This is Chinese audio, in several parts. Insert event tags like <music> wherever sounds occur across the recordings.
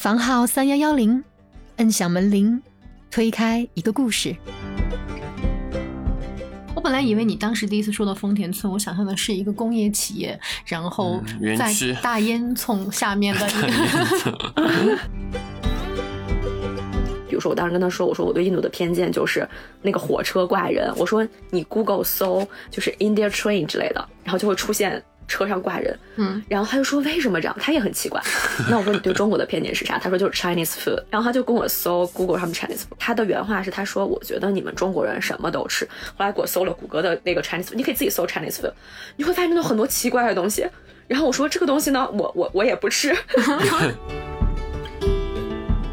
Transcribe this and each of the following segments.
房号三幺幺零，摁响门铃，推开一个故事。我本来以为你当时第一次说到丰田村，我想象的是一个工业企业，然后在大烟囱下面的 <laughs> 一个。<laughs> 比如说，我当时跟他说，我说我对印度的偏见就是那个火车怪人。我说你 Google 搜就是 India Train 之类的，然后就会出现。车上挂人，嗯，然后他就说为什么这样？他也很奇怪。<laughs> 那我说你对中国的偏见是啥？他说就是 Chinese food。然后他就跟我搜 Google 他们 Chinese food。他的原话是他说我觉得你们中国人什么都吃。后来给我搜了谷歌的那个 Chinese food，你可以自己搜 Chinese food，你会发现真的很多奇怪的东西。然后我说这个东西呢，我我我也不吃。<laughs>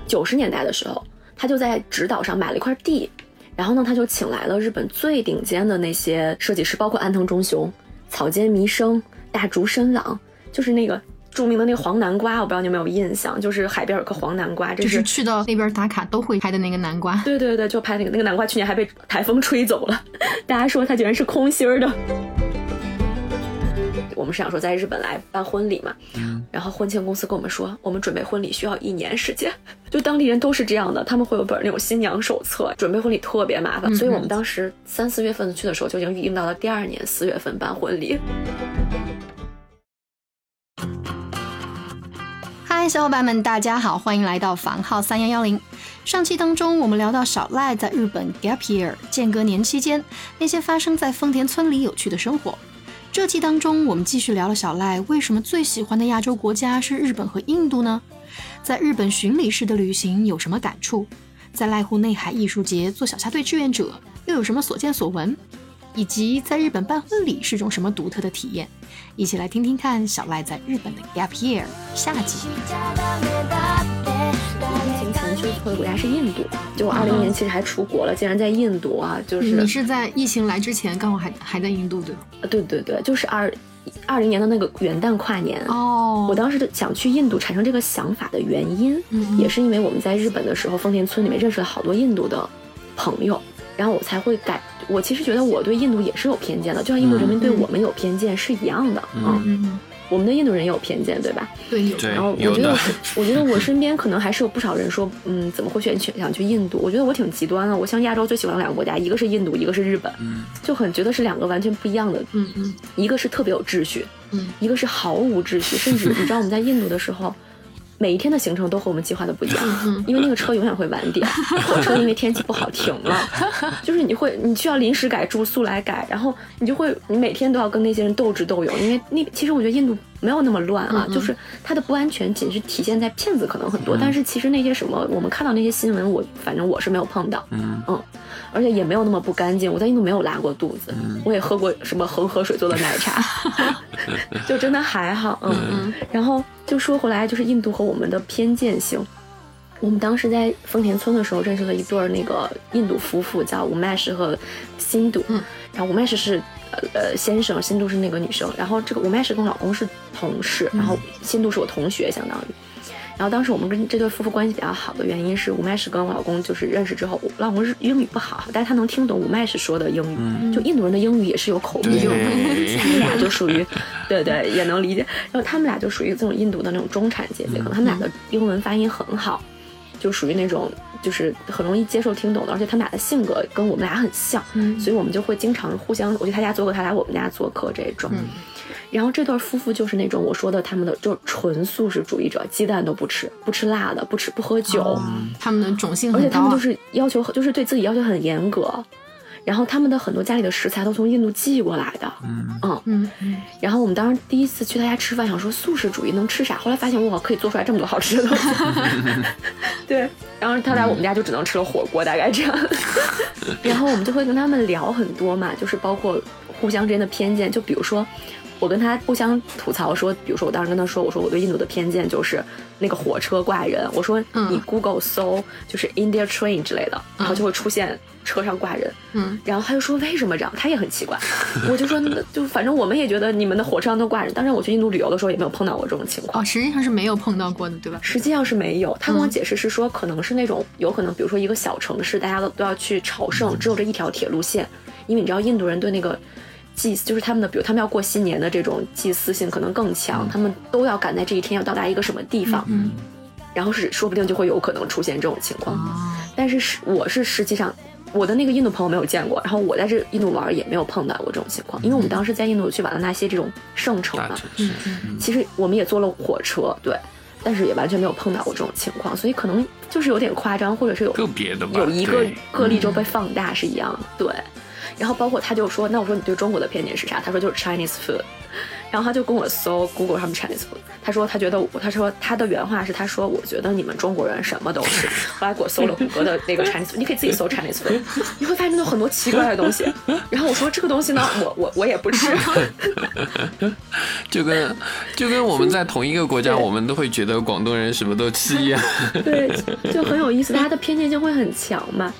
九十年代的时候，他就在直岛上买了一块地，然后呢，他就请来了日本最顶尖的那些设计师，包括安藤忠雄、草间弥生。大竹伸朗就是那个著名的那个黄南瓜，我不知道你有没有印象，就是海边有个黄南瓜，这是去到那边打卡都会拍的那个南瓜。对对对，就拍那个那个南瓜，去年还被台风吹走了，<laughs> 大家说它居然是空心儿的。我们是想说在日本来办婚礼嘛，然后婚庆公司跟我们说，我们准备婚礼需要一年时间，<laughs> 就当地人都是这样的，他们会有本那种新娘手册，准备婚礼特别麻烦，所以我们当时三四月份去的时候就已经预定到了第二年四月份办婚礼。嗨，小伙伴们，大家好，欢迎来到房号三幺幺零。上期当中，我们聊到小赖在日本 gap year 间隔年期间那些发生在丰田村里有趣的生活。这期当中，我们继续聊了小赖为什么最喜欢的亚洲国家是日本和印度呢？在日本巡礼式的旅行有什么感触？在濑户内海艺术节做小虾队志愿者又有什么所见所闻？以及在日本办婚礼是种什么独特的体验？一起来听听看小赖在日本的 gap year 下集。疫情前去的国家是印度，就我二零年其实还出国了，竟然在印度啊！就是你是在疫情来之前刚好还还在印度对吗？对对对，就是二二零年的那个元旦跨年哦。我当时想去印度产生这个想法的原因，也是因为我们在日本的时候，丰田村里面认识了好多印度的朋友，然后我才会改。我其实觉得我对印度也是有偏见的，就像印度人民对我们有偏见是一样的嗯我们的印度人也有偏见，对吧？对，有。然后我觉得，我觉得我身边可能还是有不少人说，嗯，怎么会选想去印度？我觉得我挺极端的。我像亚洲最喜欢的两个国家，一个是印度，一个是日本，就很觉得是两个完全不一样的。嗯嗯，一个是特别有秩序，嗯，一个是毫无秩序，甚至 <laughs> 你知道我们在印度的时候。每一天的行程都和我们计划的不一样，因为那个车永远会晚点，<laughs> 火车因为天气不好停了，<laughs> 就是你会你需要临时改住宿来改，然后你就会你每天都要跟那些人斗智斗勇，因为那其实我觉得印度没有那么乱啊，就是它的不安全仅是体现在骗子可能很多，但是其实那些什么我们看到那些新闻，我反正我是没有碰到，嗯。嗯，而且也没有那么不干净，我在印度没有拉过肚子，我也喝过什么恒河水做的奶茶，<laughs> 就真的还好，嗯嗯，然后。就说回来，就是印度和我们的偏见性。我们当时在丰田村的时候，认识了一对儿那个印度夫妇，叫吴麦什和辛度。嗯，然后吴麦什是呃呃先生，辛度是那个女生。然后这个吴麦什跟我老公是同事，然后辛度是我同学，相当于。然后当时我们跟这对夫妇关系比较好的原因是，吴麦什跟我老公就是认识之后，我老公是英语不好，但是他能听懂吴麦什说的英语，就印度人的英语也是有口音的，<laughs> 他们俩就属于，对对，也能理解。然后他们俩就属于这种印度的那种中产阶级，可能他们俩的英文发音很好，就属于那种就是很容易接受听懂的，而且他们俩的性格跟我们俩很像，所以我们就会经常互相，我去他家做客，他来我们家做客这种。然后这对夫妇就是那种我说的，他们的就是纯素食主义者，鸡蛋都不吃，不吃辣的，不吃不喝酒，他们的种姓而且他们就是要求，就是对自己要求很严格。然后他们的很多家里的食材都从印度寄过来的，嗯嗯嗯。然后我们当时第一次去他家吃饭，想说素食主义能吃啥？后来发现哇，可以做出来这么多好吃的东西。<laughs> 对，然后他来我们家就只能吃了火锅，大概这样。然后我们就会跟他们聊很多嘛，就是包括互相之间的偏见，就比如说。我跟他互相吐槽说，比如说我当时跟他说，我说我对印度的偏见就是那个火车挂人。我说你 Google 搜就是 India Train 之类的，然后就会出现车上挂人。嗯，然后他就说为什么这样？他也很奇怪。<laughs> 我就说就反正我们也觉得你们的火车上都挂人。当然我去印度旅游的时候也没有碰到过这种情况。哦，实际上是没有碰到过的，对吧？实际上是没有。他跟我解释是说，可能是那种有可能，比如说一个小城市，大家都都要去朝圣，只有这一条铁路线，因为你知道印度人对那个。祭就是他们的，比如他们要过新年的这种祭祀性可能更强，他们都要赶在这一天要到达一个什么地方。然后是说不定就会有可能出现这种情况。但是是我是实际上我的那个印度朋友没有见过，然后我在这印度玩也没有碰到过这种情况，因为我们当时在印度去瓦拉纳西这种圣城嘛，其实我们也坐了火车，对。但是也完全没有碰到过这种情况，所以可能就是有点夸张，或者是有个别的有一个个例就被放大是一样的。对，然后包括他就说，那我说你对中国的偏见是啥？他说就是 Chinese food。然后他就跟我搜 Google 上面 Chinese food，他说他觉得我，他说他的原话是他说我觉得你们中国人什么都是。后来给我搜了谷歌的那个 Chinese，food，你可以自己搜 Chinese food，你会发现有很多奇怪的东西。然后我说这个东西呢，我我我也不吃。<laughs> 就跟就跟我们在同一个国家，我们都会觉得广东人什么都吃一样。对，就很有意思，大家的偏见性会很强嘛。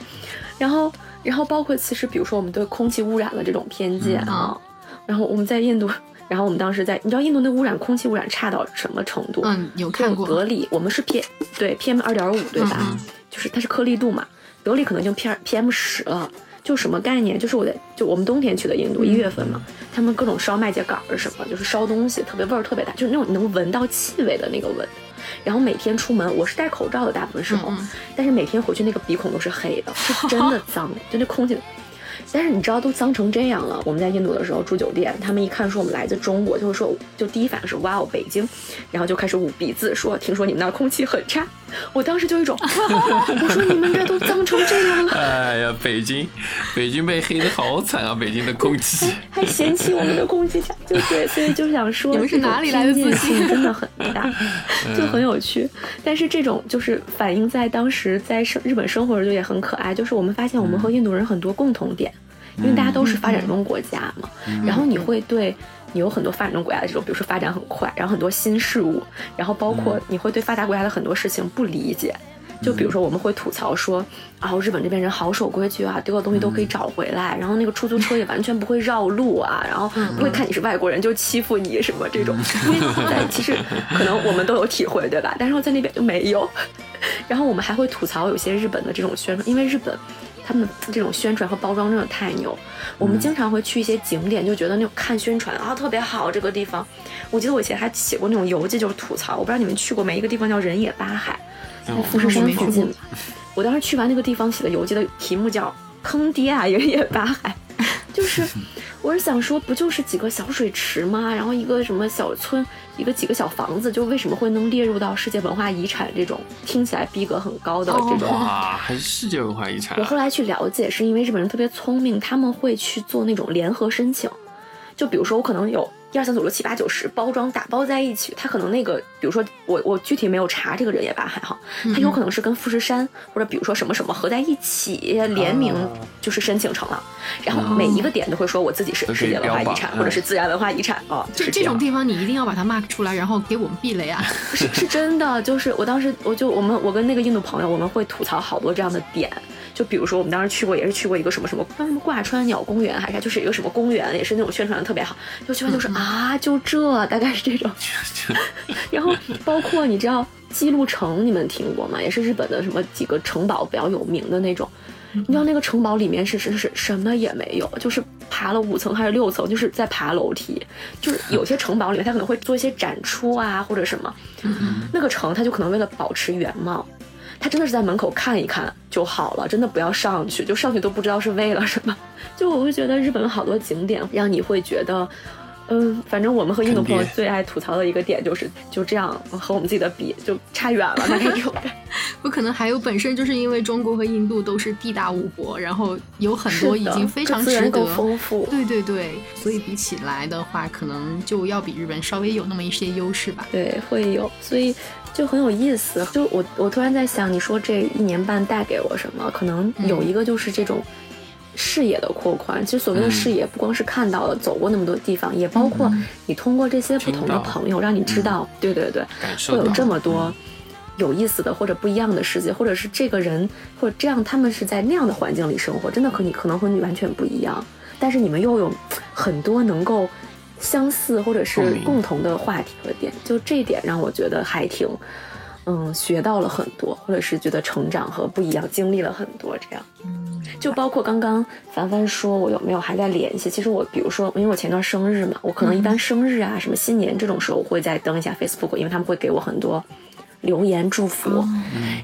然后然后包括其实比如说我们对空气污染的这种偏见啊，然后我们在印度。<laughs> 然后我们当时在，你知道印度那污染空气污染差到什么程度？嗯，有看过。德里，我们是 P，对 PM 二点五，对吧？就是它是颗粒度嘛。德里可能就 PM PM 十了，就什么概念？就是我在就我们冬天去的印度，一月份嘛，他们各种烧麦秸秆儿什么，就是烧东西，特别味儿特别大，就是那种能闻到气味的那个闻。然后每天出门，我是戴口罩的，大部分时候，但是每天回去那个鼻孔都是黑的，是真的脏，<laughs> 就那空气。但是你知道都脏成这样了，我们在印度的时候住酒店，他们一看说我们来自中国，就是说就第一反应是哇哦北京，然后就开始捂鼻子说听说你们那空气很差，我当时就一种，<laughs> 我说你们这都脏成这样了，哎呀北京，北京被黑的好惨啊，北京的空气，还嫌弃我们的空气差，就对，所以就想说你们是哪里来的自信真的很大，就很有趣，但是这种就是反映在当时在生日本生活的就也很可爱，就是我们发现我们和印度人很多共同点。因为大家都是发展中国家嘛，然后你会对你有很多发展中国家的这种，比如说发展很快，然后很多新事物，然后包括你会对发达国家的很多事情不理解，就比如说我们会吐槽说，啊，日本这边人好守规矩啊，丢的东西都可以找回来，然后那个出租车也完全不会绕路啊，然后不会看你是外国人就欺负你什么这种，因为在其实可能我们都有体会，对吧？但是在那边就没有，<laughs> 然后我们还会吐槽有些日本的这种宣传，因为日本。他们这种宣传和包装真的太牛，我们经常会去一些景点，就觉得那种看宣传啊特别好。这个地方，我记得我以前还写过那种游记，就是吐槽。我不知道你们去过没？一个地方叫人野八海，在富士山附近。我当时去完那个地方写的游记的题目叫“坑爹啊，人野八海”，<laughs> 就是。我是想说，不就是几个小水池吗？然后一个什么小村，一个几个小房子，就为什么会能列入到世界文化遗产这种听起来逼格很高的这种？哇，还是世界文化遗产？我后来去了解，是因为日本人特别聪明，他们会去做那种联合申请。就比如说，我可能有。一二三四五六七八九十包装打包在一起，他可能那个，比如说我我具体没有查这个人也罢还好，他有可能是跟富士山或者比如说什么什么合在一起联名，就是申请成了，然后每一个点都会说我自己是世界文化遗产或者是自然文化遗产啊，就这种地方你一定要把它 mark 出来，然后给我们避雷啊，是是真的，就是我当时我就我们我跟那个印度朋友我们会吐槽好多这样的点。就比如说，我们当时去过，也是去过一个什么什么，什么挂川鸟公园还是啥，就是一个什么公园，也是那种宣传的特别好。就去完就是啊，就这，大概是这种。<laughs> <laughs> 然后包括你知道记录城，你们听过吗？也是日本的什么几个城堡比较有名的那种。你知道那个城堡里面是是是什么也没有，就是爬了五层还是六层，就是在爬楼梯。就是有些城堡里面，它可能会做一些展出啊，或者什么。那个城，它就可能为了保持原貌。他真的是在门口看一看就好了，真的不要上去，就上去都不知道是为了什么。就我会觉得日本好多景点，让你会觉得，嗯，反正我们和印度朋友最爱吐槽的一个点就是，就这样和我们自己的比就差远了那种。<laughs> 不可能还有本身就是因为中国和印度都是地大物博，然后有很多已经非常值得丰富。对对对，所以比起来的话，可能就要比日本稍微有那么一些优势吧。对，会有，所以。就很有意思，就我我突然在想，你说这一年半带给我什么？可能有一个就是这种视野的扩宽。其实所谓的视野，不光是看到了走过那么多地方，也包括你通过这些不同的朋友，让你知道，对对对，会有这么多有意思的或者不一样的世界，或者是这个人或者这样，他们是在那样的环境里生活，真的和你可能和你完全不一样，但是你们又有很多能够。相似或者是共同的话题和点，就这一点让我觉得还挺，嗯，学到了很多，或者是觉得成长和不一样，经历了很多这样。嗯，就包括刚刚凡凡说我有没有还在联系，其实我比如说，因为我前段生日嘛，我可能一般生日啊、什么新年这种时候，我会再登一下 Facebook，因为他们会给我很多。留言祝福，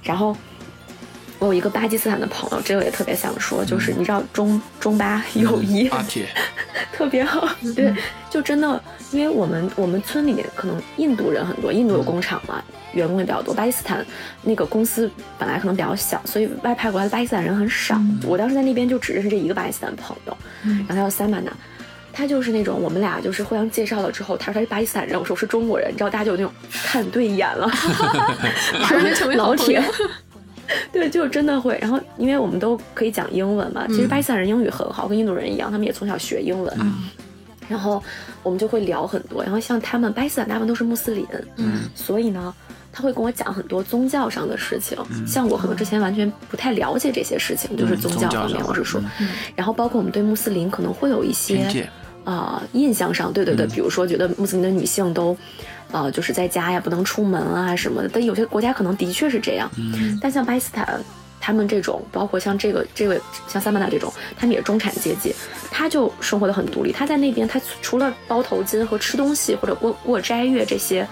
然后。我有一个巴基斯坦的朋友，这个也特别想说，就是你知道中中巴友谊，<laughs> 特别好，对，就真的，因为我们我们村里面可能印度人很多，印度有工厂嘛，员工也比较多。巴基斯坦那个公司本来可能比较小，所以外派过来的巴基斯坦人很少。我当时在那边就只认识这一个巴基斯坦朋友，然后他叫三曼娜，他就是那种我们俩就是互相介绍了之后，他说他是巴基斯坦人，我说我是中国人，你知道大家就有那种看对眼了，<laughs> <laughs> 马上就成为老铁。<laughs> 对，就真的会。然后，因为我们都可以讲英文嘛，其实巴基斯坦人英语很好，跟印度人一样，他们也从小学英文。然后我们就会聊很多。然后像他们巴基斯坦大部分都是穆斯林，嗯，所以呢，他会跟我讲很多宗教上的事情。像我可能之前完全不太了解这些事情，就是宗教方面，我是说。然后包括我们对穆斯林可能会有一些啊印象上，对对对，比如说觉得穆斯林的女性都。呃，就是在家呀，不能出门啊什么的。但有些国家可能的确是这样。嗯。但像巴基斯坦，他们这种，包括像这个这位像萨曼达这种，他们也是中产阶级，他就生活的很独立。他在那边，他除了包头巾和吃东西或者过过斋月这些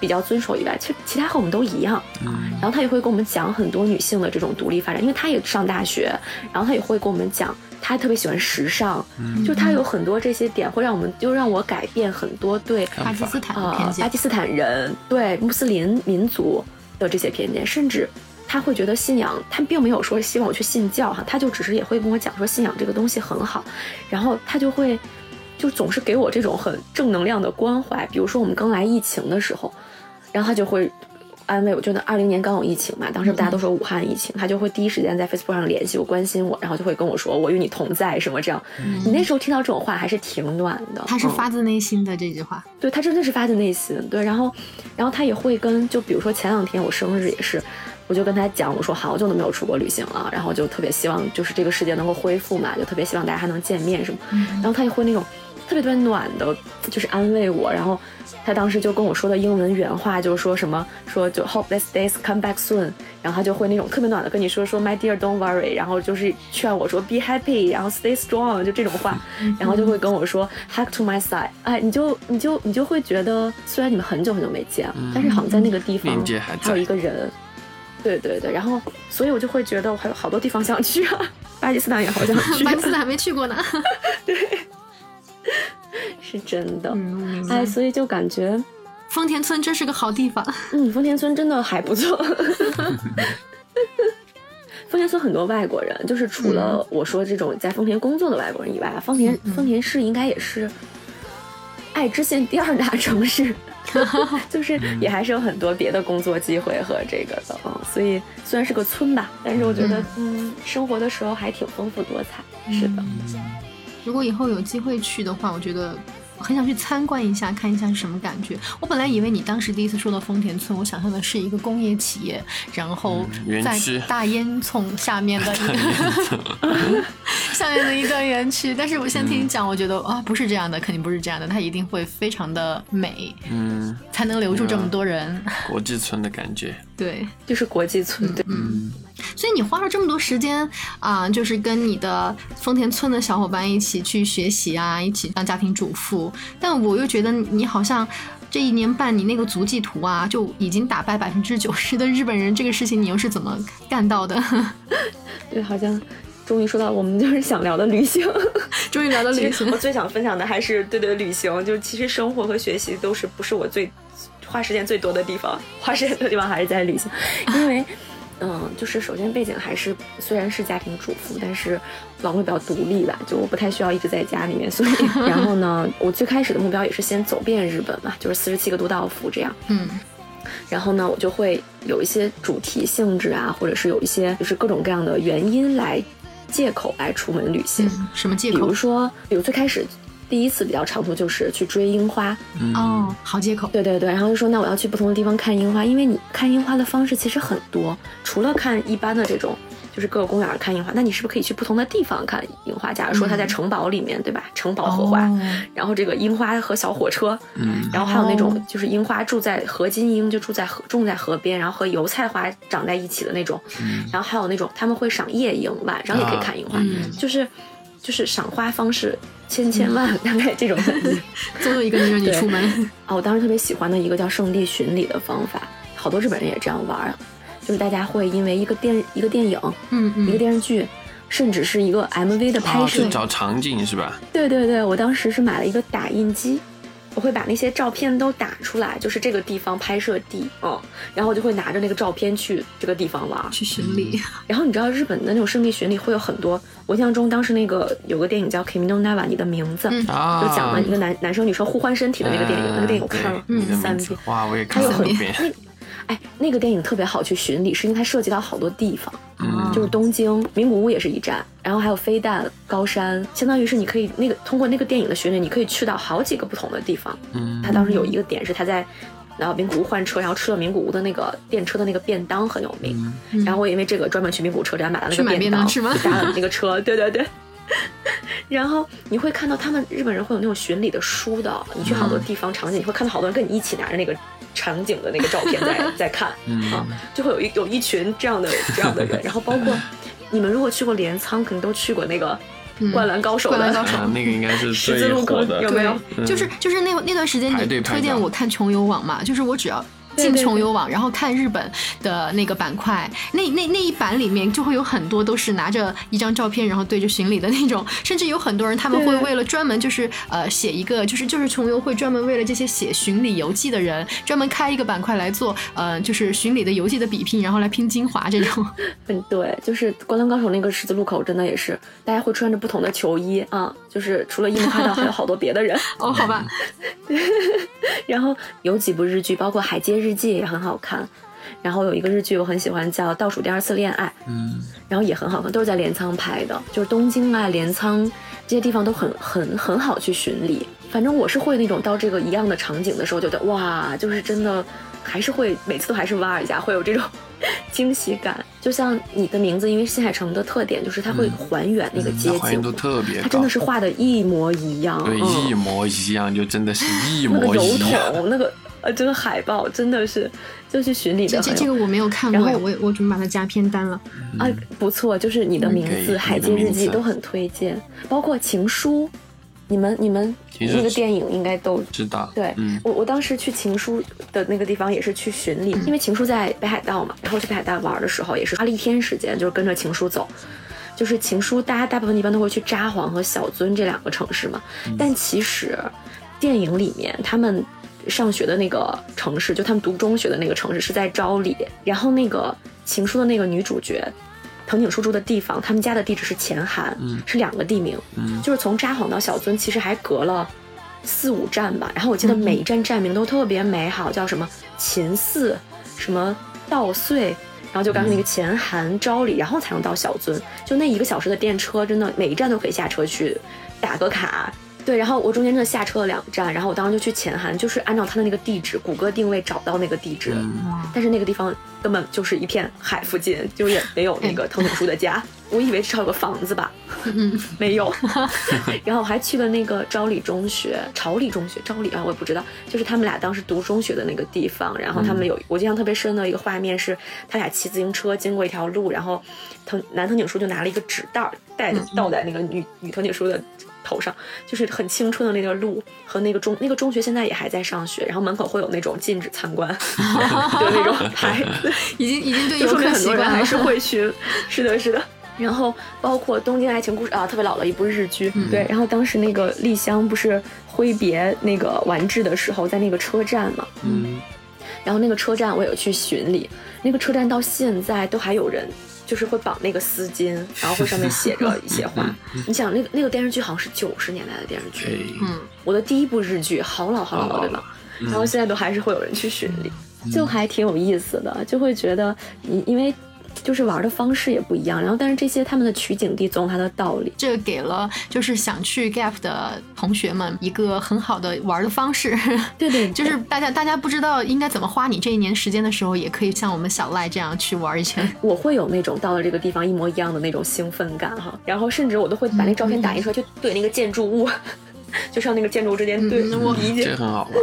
比较遵守以外，其实其他和我们都一样。嗯。然后他也会跟我们讲很多女性的这种独立发展，因为他也上大学，然后他也会跟我们讲。他特别喜欢时尚，就他有很多这些点，会让我们就让我改变很多对巴基斯坦啊巴基斯坦人对穆斯林民族的这些偏见，甚至他会觉得信仰，他并没有说希望我去信教哈，他就只是也会跟我讲说信仰这个东西很好，然后他就会就总是给我这种很正能量的关怀，比如说我们刚来疫情的时候，然后他就会。安慰我，就那二零年刚有疫情嘛，当时大家都说武汉疫情，他就会第一时间在 Facebook 上联系我，关心我，然后就会跟我说我与你同在什么这样。你那时候听到这种话还是挺暖的。他是发自内心的这句话，对他真的是发自内心。对，然后，然后他也会跟，就比如说前两天我生日也是，我就跟他讲，我说好久都没有出国旅行了，然后就特别希望就是这个世界能够恢复嘛，就特别希望大家还能见面什么。然后他也会那种特别特别暖的，就是安慰我，然后。他当时就跟我说的英文原话就是说什么说就 hope these days come back soon，然后他就会那种特别暖的跟你说说 my dear don't worry，然后就是劝我说 be happy，然后 stay strong，就这种话，<laughs> 然后就会跟我说 hug to my side，哎，你就你就你就会觉得虽然你们很久很久没见，但是好像在那个地方还有一个人，对对对，然后所以我就会觉得我还有好多地方想去啊，巴基斯坦也好想去，巴基斯坦还没去过呢，<laughs> <laughs> 对。<laughs> 是真的，哎，所以就感觉丰田村真是个好地方。嗯，丰田村真的还不错。<laughs> 丰田村很多外国人，就是除了我说这种在丰田工作的外国人以外，丰田丰田市应该也是爱知县第二大城市，<laughs> 就是也还是有很多别的工作机会和这个的。嗯，所以虽然是个村吧，但是我觉得嗯，生活的时候还挺丰富多彩。是的。如果以后有机会去的话，我觉得很想去参观一下，看一下是什么感觉。我本来以为你当时第一次说到丰田村，我想象的是一个工业企业，然后在大烟囱下面的一个 <laughs> 下面的一段园区。但是我先听你讲，我觉得啊，不是这样的，肯定不是这样的，它一定会非常的美，嗯，才能留住这么多人。国际村的感觉，对，就是国际村，对，嗯。所以你花了这么多时间啊，就是跟你的丰田村的小伙伴一起去学习啊，一起当家庭主妇。但我又觉得你好像这一年半，你那个足迹图啊，就已经打败百分之九十的日本人。这个事情你又是怎么干到的？<laughs> 对，好像终于说到我们就是想聊的旅行，<laughs> 终于聊到旅行。我最想分享的还是对对旅行，就是其实生活和学习都是不是我最花时间最多的地方，花时间的地方还是在旅行，因为。嗯，就是首先背景还是虽然是家庭主妇，但是老公比较独立吧，就我不太需要一直在家里面，所以 <laughs> 然后呢，我最开始的目标也是先走遍日本嘛，就是四十七个都道府这样。嗯，然后呢，我就会有一些主题性质啊，或者是有一些就是各种各样的原因来借口来出门旅行。什么借口？比如说，比如最开始。第一次比较长途就是去追樱花哦，好借口。对对对，然后就说那我要去不同的地方看樱花，因为你看樱花的方式其实很多，除了看一般的这种，就是各个公园看樱花，那你是不是可以去不同的地方看樱花？假如说它在城堡里面，对吧？城堡荷花，然后这个樱花和小火车，嗯，然后还有那种就是樱花住在河金樱，就住在河种在河边，然后和油菜花长在一起的那种，然后还有那种他们会赏夜樱，晚上也可以看樱花，就是就是赏花方式。千千万，大概这种感觉，<laughs> 总有一个能让你出门。啊，我当时特别喜欢的一个叫圣地巡礼的方法，好多日本人也这样玩儿，就是大家会因为一个电一个电影，嗯嗯，一个电视剧，甚至是一个 MV 的拍摄，哦找场景是吧？对对对，我当时是买了一个打印机。我会把那些照片都打出来，就是这个地方拍摄地，嗯，然后我就会拿着那个照片去这个地方玩，去巡礼。然后你知道日本的那种圣地巡礼会有很多，我印象中当时那个有个电影叫《Kimi no Na wa》，你的名字，就讲了一个男男生女生互换身体的那个电影，那个电影我看了三遍，哇，我也看了很遍。哎，那个电影特别好去巡礼，是因为它涉及到好多地方，就是东京名古屋也是一站，然后还有飞弹高山，相当于是你可以那个通过那个电影的巡礼，你可以去到好几个不同的地方。嗯，他当时有一个点是他在然后名古屋换车，然后吃了名古屋的那个电车的那个便当很有名，然后我因为这个专门去名古屋车站买了那个便当，搭了那个车，对对对。<laughs> 然后你会看到他们日本人会有那种巡礼的书的，你去好多地方场景，你会看到好多人跟你一起拿着那个。场景的那个照片在 <laughs> 在看啊，就会有一有一群这样的这样的人，<laughs> 然后包括你们如果去过镰仓，肯定都去过那个《灌篮高手》灌篮高手。那个应该是十字路口有没有？就是就是那那段时间你推荐我看穷游网嘛，就是我只要。进穷游网，然后看日本的那个板块，那那那一版里面就会有很多都是拿着一张照片，然后对着巡礼的那种，甚至有很多人他们会为了专门就是呃写一个就是就是穷游会专门为了这些写巡礼游记的人专门开一个板块来做呃就是巡礼的游记的比拼，然后来拼精华这种。<laughs> 嗯，对，就是灌篮高手那个十字路口真的也是大家会穿着不同的球衣啊，就是除了樱木花道还有好多别的人。<laughs> 哦，好吧。<laughs> 然后有几部日剧，包括《海街日记》也很好看。然后有一个日剧我很喜欢，叫《倒数第二次恋爱》，嗯，然后也很好看，都是在镰仓拍的，就是东京啊、镰仓这些地方都很很很好去巡礼。反正我是会那种到这个一样的场景的时候，觉得哇，就是真的，还是会每次都还是挖一下，会有这种 <laughs> 惊喜感。就像你的名字，因为新海诚的特点就是它会还原那个街景，都特别，它真的是画的一模一样，对，<laughs> 一模一样，就真的是一模一样。那个油桶，那个呃，这个海报真的是就是巡礼的。这这个我没有看过，我我准备把它加片单了。啊，不错，就是你的名字《海街日记》都很推荐，包括《情书》。你们你们那个电影应该都知道。对，我我当时去情书的那个地方也是去巡礼，因为情书在北海道嘛，然后去北海道玩的时候也是花了一天时间，就是跟着情书走。就是情书，大家大部分一般都会去札幌和小樽这两个城市嘛。但其实电影里面他们上学的那个城市，就他们读中学的那个城市是在昭里，然后那个情书的那个女主角。藤井树住的地方，他们家的地址是前韩，是两个地名，就是从札幌到小樽，其实还隔了四五站吧。然后我记得每一站站名都特别美好，叫什么秦寺，什么稻穗，然后就刚才那个前韩昭里，然后才能到小樽。就那一个小时的电车，真的每一站都可以下车去打个卡。对，然后我中间真的下车了两站，然后我当时就去前韩，就是按照他的那个地址，谷歌定位找到那个地址，但是那个地方根本就是一片海附近，就也没有那个藤井树的家。我以为至少有个房子吧，没有。<laughs> 然后我还去了那个昭里中学、朝里中学、昭里啊，我也不知道，就是他们俩当时读中学的那个地方。然后他们有我印象特别深的一个画面是，他俩骑自行车经过一条路，然后藤男藤井树就拿了一个纸袋儿带倒在那个女女藤井树的。头上就是很青春的那个路和那个中那个中学现在也还在上学，然后门口会有那种禁止参观 <laughs> 的那种牌子，<laughs> 已经已经对说明很多人还是会 <laughs> 去。是的，是的。然后包括《东京爱情故事》啊，特别老的一部日剧。对，然后当时那个丽香不是挥别那个完治的时候，在那个车站嘛。嗯。然后那个车站我有去巡礼，那个车站到现在都还有人。就是会绑那个丝巾，然后会上面写着一些话。<laughs> 你想，那个那个电视剧好像是九十年代的电视剧，嗯，我的第一部日剧，好老好老，对吧？然后现在都还是会有人去巡礼，就还挺有意思的，就会觉得，你因为。就是玩的方式也不一样，然后但是这些他们的取景地总有它的道理，这给了就是想去 Gap 的同学们一个很好的玩的方式。对对，<laughs> 就是大家大家不知道应该怎么花你这一年时间的时候，也可以像我们小赖这样去玩一圈。我会有那种到了这个地方一模一样的那种兴奋感哈，然后甚至我都会把那照片打印出来，就对那个建筑物，<laughs> 就上那个建筑物之间对，我理解，这很好玩。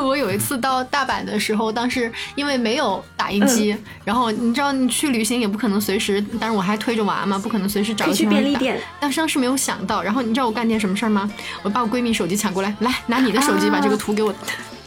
我有一次到大阪的时候，当时因为没有打印机，然后你知道你去旅行也不可能随时，但是我还推着娃嘛，不可能随时找去便利店。但是当时没有想到，然后你知道我干件什么事儿吗？我把我闺蜜手机抢过来，来拿你的手机把这个图给我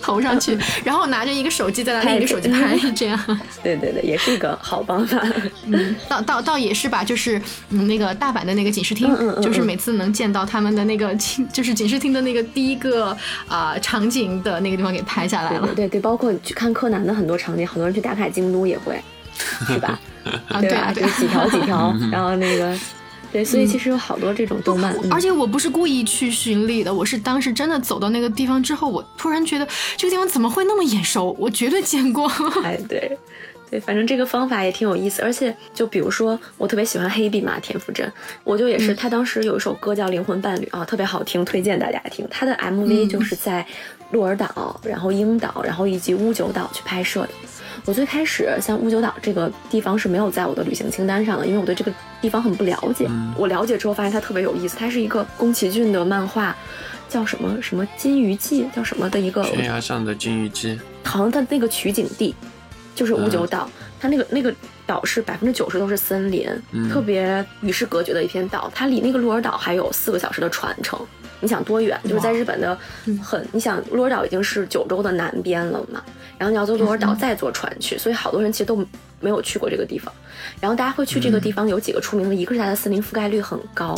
投上去，<laughs> 然后拿着一个手机在那另一个手机拍，<laughs> 这样。对对对，也是一个好方法。嗯，倒倒倒也是吧，就是嗯那个大阪的那个警视厅，就是每次能见到他们的那个 <laughs> 就是警视厅的那个第一个啊场景的那个地方给拍下来了。对对，包括去看柯南的很多场景，很多人去打卡京都也会，是吧？啊对啊？就几条几条，然后那个。对，所以其实有好多这种动漫，而且我不是故意去寻礼的，我是当时真的走到那个地方之后，我突然觉得这个地方怎么会那么眼熟？我绝对见过。<laughs> 哎，对，对，反正这个方法也挺有意思。而且就比如说，我特别喜欢黑笔嘛田馥甄，我就也是他当时有一首歌叫《灵魂伴侣》啊，特别好听，推荐大家听。他的 MV 就是在鹿儿岛、然后樱岛、然后以及屋久岛去拍摄的。我最开始像屋久岛这个地方是没有在我的旅行清单上的，因为我对这个地方很不了解。我了解之后发现它特别有意思，它是一个宫崎骏的漫画，叫什么什么金鱼记，叫什么的一个悬崖上的金鱼记。好像它那个取景地就是屋久岛，它那个那个岛是百分之九十都是森林，特别与世隔绝的一片岛。它离那个鹿儿岛还有四个小时的船程。你想多远？就是在日本的很，你想鹿儿岛已经是九州的南边了嘛？然后你要坐鹿儿岛再坐船去，所以好多人其实都没有去过这个地方。然后大家会去这个地方，有几个出名的，一个是它的森林覆盖率很高，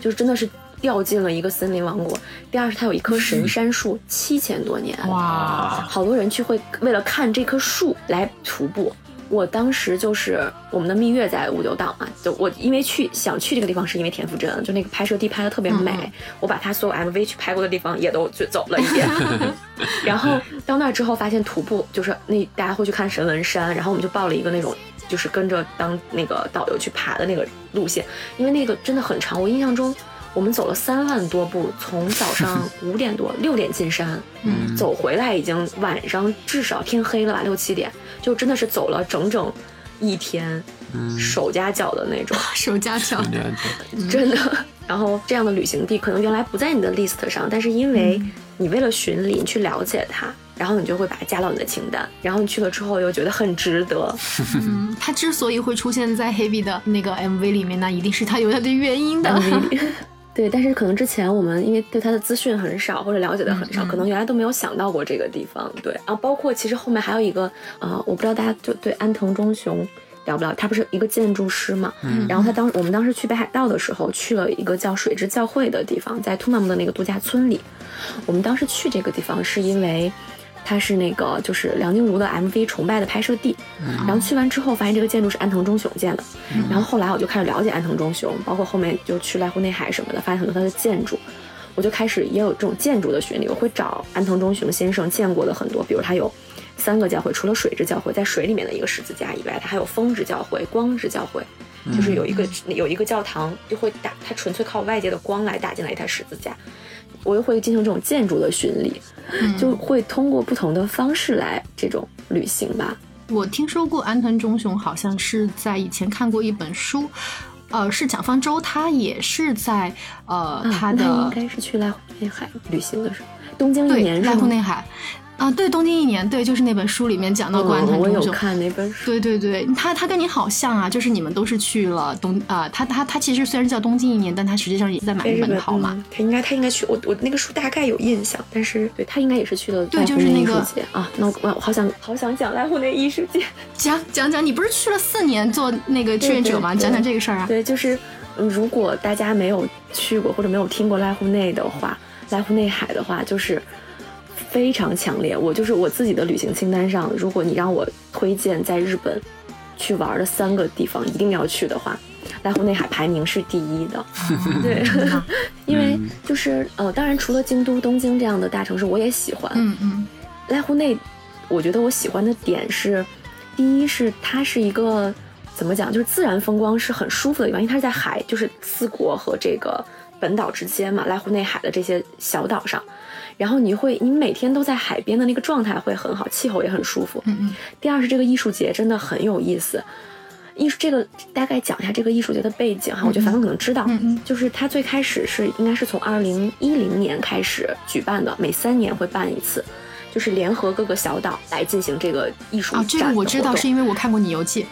就是真的是掉进了一个森林王国；第二是它有一棵神杉树，七千多年，哇，好多人去会为了看这棵树来徒步。我当时就是我们的蜜月在五九岛嘛，就我因为去想去这个地方，是因为田馥甄，就那个拍摄地拍的特别美，我把他所有 MV 去拍过的地方也都就走了一遍。<laughs> 然后到那之后发现徒步就是那大家会去看神文山，然后我们就报了一个那种就是跟着当那个导游去爬的那个路线，因为那个真的很长，我印象中。我们走了三万多步，从早上 <laughs> 五点多六点进山，嗯。走回来已经晚上至少天黑了吧，六七点，就真的是走了整整一天，手加脚的那种，手加脚，真的。<laughs> 然后这样的旅行地可能原来不在你的 list 上，但是因为你为了寻礼去了解它，然后你就会把它加到你的清单，然后你去了之后又觉得很值得。<laughs> 嗯，它之所以会出现在 Heavy 的那个 MV 里面，那一定是它有它的原因的。对，但是可能之前我们因为对他的资讯很少，或者了解的很少，可能原来都没有想到过这个地方。对，然后包括其实后面还有一个，呃，我不知道大家就对安藤忠雄了不了，他不是一个建筑师嘛？嗯。然后他当我们当时去北海道的时候，去了一个叫水之教会的地方，在兔妈妈的那个度假村里。我们当时去这个地方是因为。它是那个就是梁静茹的 MV 崇拜的拍摄地，然后去完之后发现这个建筑是安藤忠雄建的，然后后来我就开始了解安藤忠雄，包括后面就去濑户内海什么的，发现很多他的建筑，我就开始也有这种建筑的巡礼，我会找安藤忠雄先生见过的很多，比如他有三个教会，除了水之教会在水里面的一个十字架以外，他还有风之教会、光之教会，就是有一个有一个教堂就会打，它纯粹靠外界的光来打进来一台十字架。我又会进行这种建筑的巡礼，就会通过不同的方式来这种旅行吧。我听说过安藤忠雄，好像是在以前看过一本书，呃，是蒋方舟，他也是在呃他的应该是去濑户内海旅行的时候，东京一年濑户内海。啊，对，东京一年，对，就是那本书里面讲到关藤忠雄。我有看那本书。对对对，他他跟你好像啊，就是你们都是去了东啊，他他他其实虽然叫东京一年，但他实际上也在买日本跑嘛。他应该他应该去，我我那个书大概有印象，但是对他应该也是去了对，就是那个啊，那我我好想好想讲濑户内艺术节，<laughs> 讲讲讲，你不是去了四年做那个志愿者吗？讲讲这个事儿啊。对，就是如果大家没有去过或者没有听过濑户内的话，濑户内海的话，就是。非常强烈，我就是我自己的旅行清单上，如果你让我推荐在日本去玩的三个地方一定要去的话，濑户内海排名是第一的。<laughs> 对，<laughs> 因为就是呃，当然除了京都、东京这样的大城市，我也喜欢。嗯嗯，濑户内，我觉得我喜欢的点是，第一是它是一个怎么讲，就是自然风光是很舒服的地方，因为它是在海，就是四国和这个本岛之间嘛，濑户内海的这些小岛上。然后你会，你每天都在海边的那个状态会很好，气候也很舒服。嗯嗯。第二是这个艺术节真的很有意思，艺术这个大概讲一下这个艺术节的背景哈，我觉得凡凡可能知道，就是它最开始是应该是从二零一零年开始举办的，每三年会办一次，就是联合各个小岛来进行这个艺术。啊，这个我知道，是因为我看过你游记。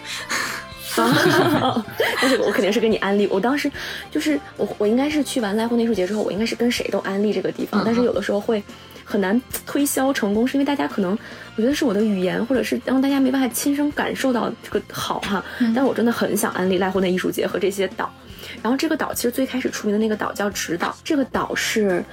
<laughs> 但是我肯定是跟你安利。我当时就是我，我应该是去完濑户内术节之后，我应该是跟谁都安利这个地方。但是有的时候会很难推销成功，是因为大家可能我觉得是我的语言，或者是让大家没办法亲身感受到这个好哈。但我真的很想安利濑户内艺术节和这些岛。然后这个岛其实最开始出名的那个岛叫直岛，这个岛是。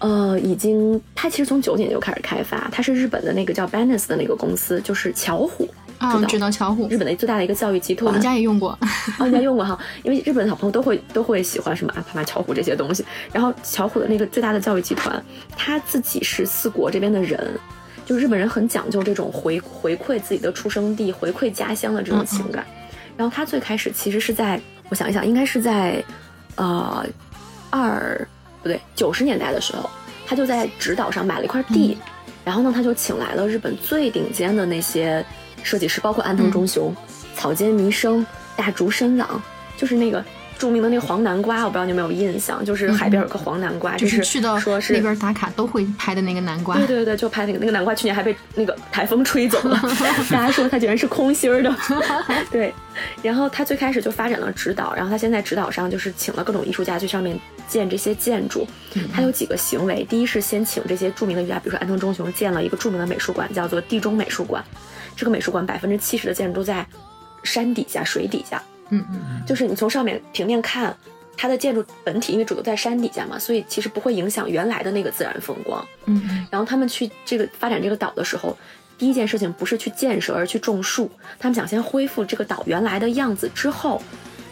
呃，已经，它其实从九几年就开始开发，它是日本的那个叫 b a n e s 的那个公司，就是巧虎，啊，知道。巧虎，日本的最大的一个教育集团，我们家也用过，我们家用过哈，因为日本的小朋友都会都会喜欢什么阿帕玛巧虎这些东西。然后巧虎的那个最大的教育集团，他自己是四国这边的人，就日本人很讲究这种回回馈自己的出生地、回馈家乡的这种情感。然后他最开始其实是在，我想一想，应该是在，呃，二。不对，九十年代的时候，他就在直岛上买了一块地，然后呢，他就请来了日本最顶尖的那些设计师，包括安藤忠雄、草间弥生、大竹伸朗，就是那个。著名的那个黄南瓜，我不知道你有没有印象，就是海边有个黄南瓜，就是去到说是那边打卡都会拍的那个南瓜。对对对，就拍那个那个南瓜，去年还被那个台风吹走了，<laughs> 大家说它居然是空心儿的。<laughs> 对，然后他最开始就发展了指导，然后他现在指导上就是请了各种艺术家去上面建这些建筑。他有几个行为，第一是先请这些著名的艺术家，比如说安藤忠雄建了一个著名的美术馆，叫做地中美术馆。这个美术馆百分之七十的建筑都在山底下、水底下。嗯嗯，就是你从上面平面看，它的建筑本体因为主要在山底下嘛，所以其实不会影响原来的那个自然风光。嗯，然后他们去这个发展这个岛的时候，第一件事情不是去建设，而是去种树。他们想先恢复这个岛原来的样子，之后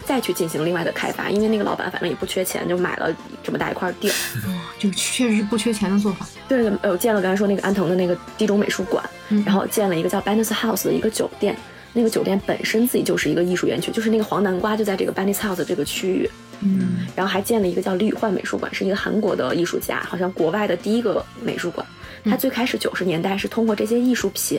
再去进行另外的开发。因为那个老板反正也不缺钱，就买了这么大一块地儿。<laughs> 就确实是不缺钱的做法。对，呃，建了刚才说那个安藤的那个地中美术馆，然后建了一个叫 b a n e s House 的一个酒店。那个酒店本身自己就是一个艺术园区，就是那个黄南瓜就在这个 Benny's House 这个区域，嗯，然后还建了一个叫李宇焕美术馆，是一个韩国的艺术家，好像国外的第一个美术馆。他最开始九十年代是通过这些艺术品，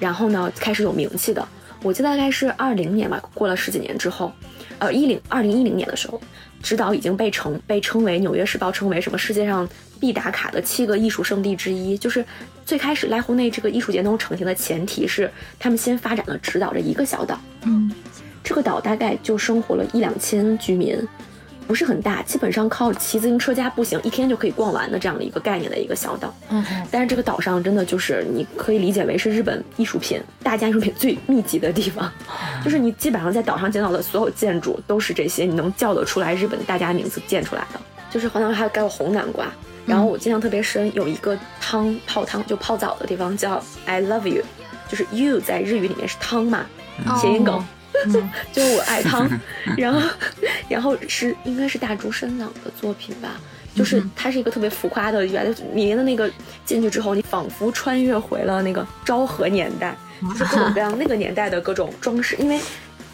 然后呢开始有名气的。我记得大概是二零年吧，过了十几年之后，呃，一零二零一零年的时候，指导已经被称被称为《纽约时报》称为什么世界上。必打卡的七个艺术圣地之一，就是最开始濑户内这个艺术节能成型的前提是，他们先发展了直岛这一个小岛。嗯，这个岛大概就生活了一两千居民，不是很大，基本上靠骑自行车加步行一天就可以逛完的这样的一个概念的一个小岛。嗯，但是这个岛上真的就是你可以理解为是日本艺术品大家艺术品最密集的地方，<laughs> 就是你基本上在岛上见到的所有建筑都是这些你能叫得出来日本大家名字建出来的，就是好像还有红南瓜。然后我印象特别深，有一个汤泡汤就泡澡的地方叫 I love you，就是 you 在日语里面是汤嘛，谐音梗，<laughs> 就是我爱汤。<laughs> 然后，然后是应该是大竹伸朗的作品吧，就是它是一个特别浮夸的，原来里面的那个进去之后，你仿佛穿越回了那个昭和年代，<laughs> 就是各种各样那个年代的各种装饰。因为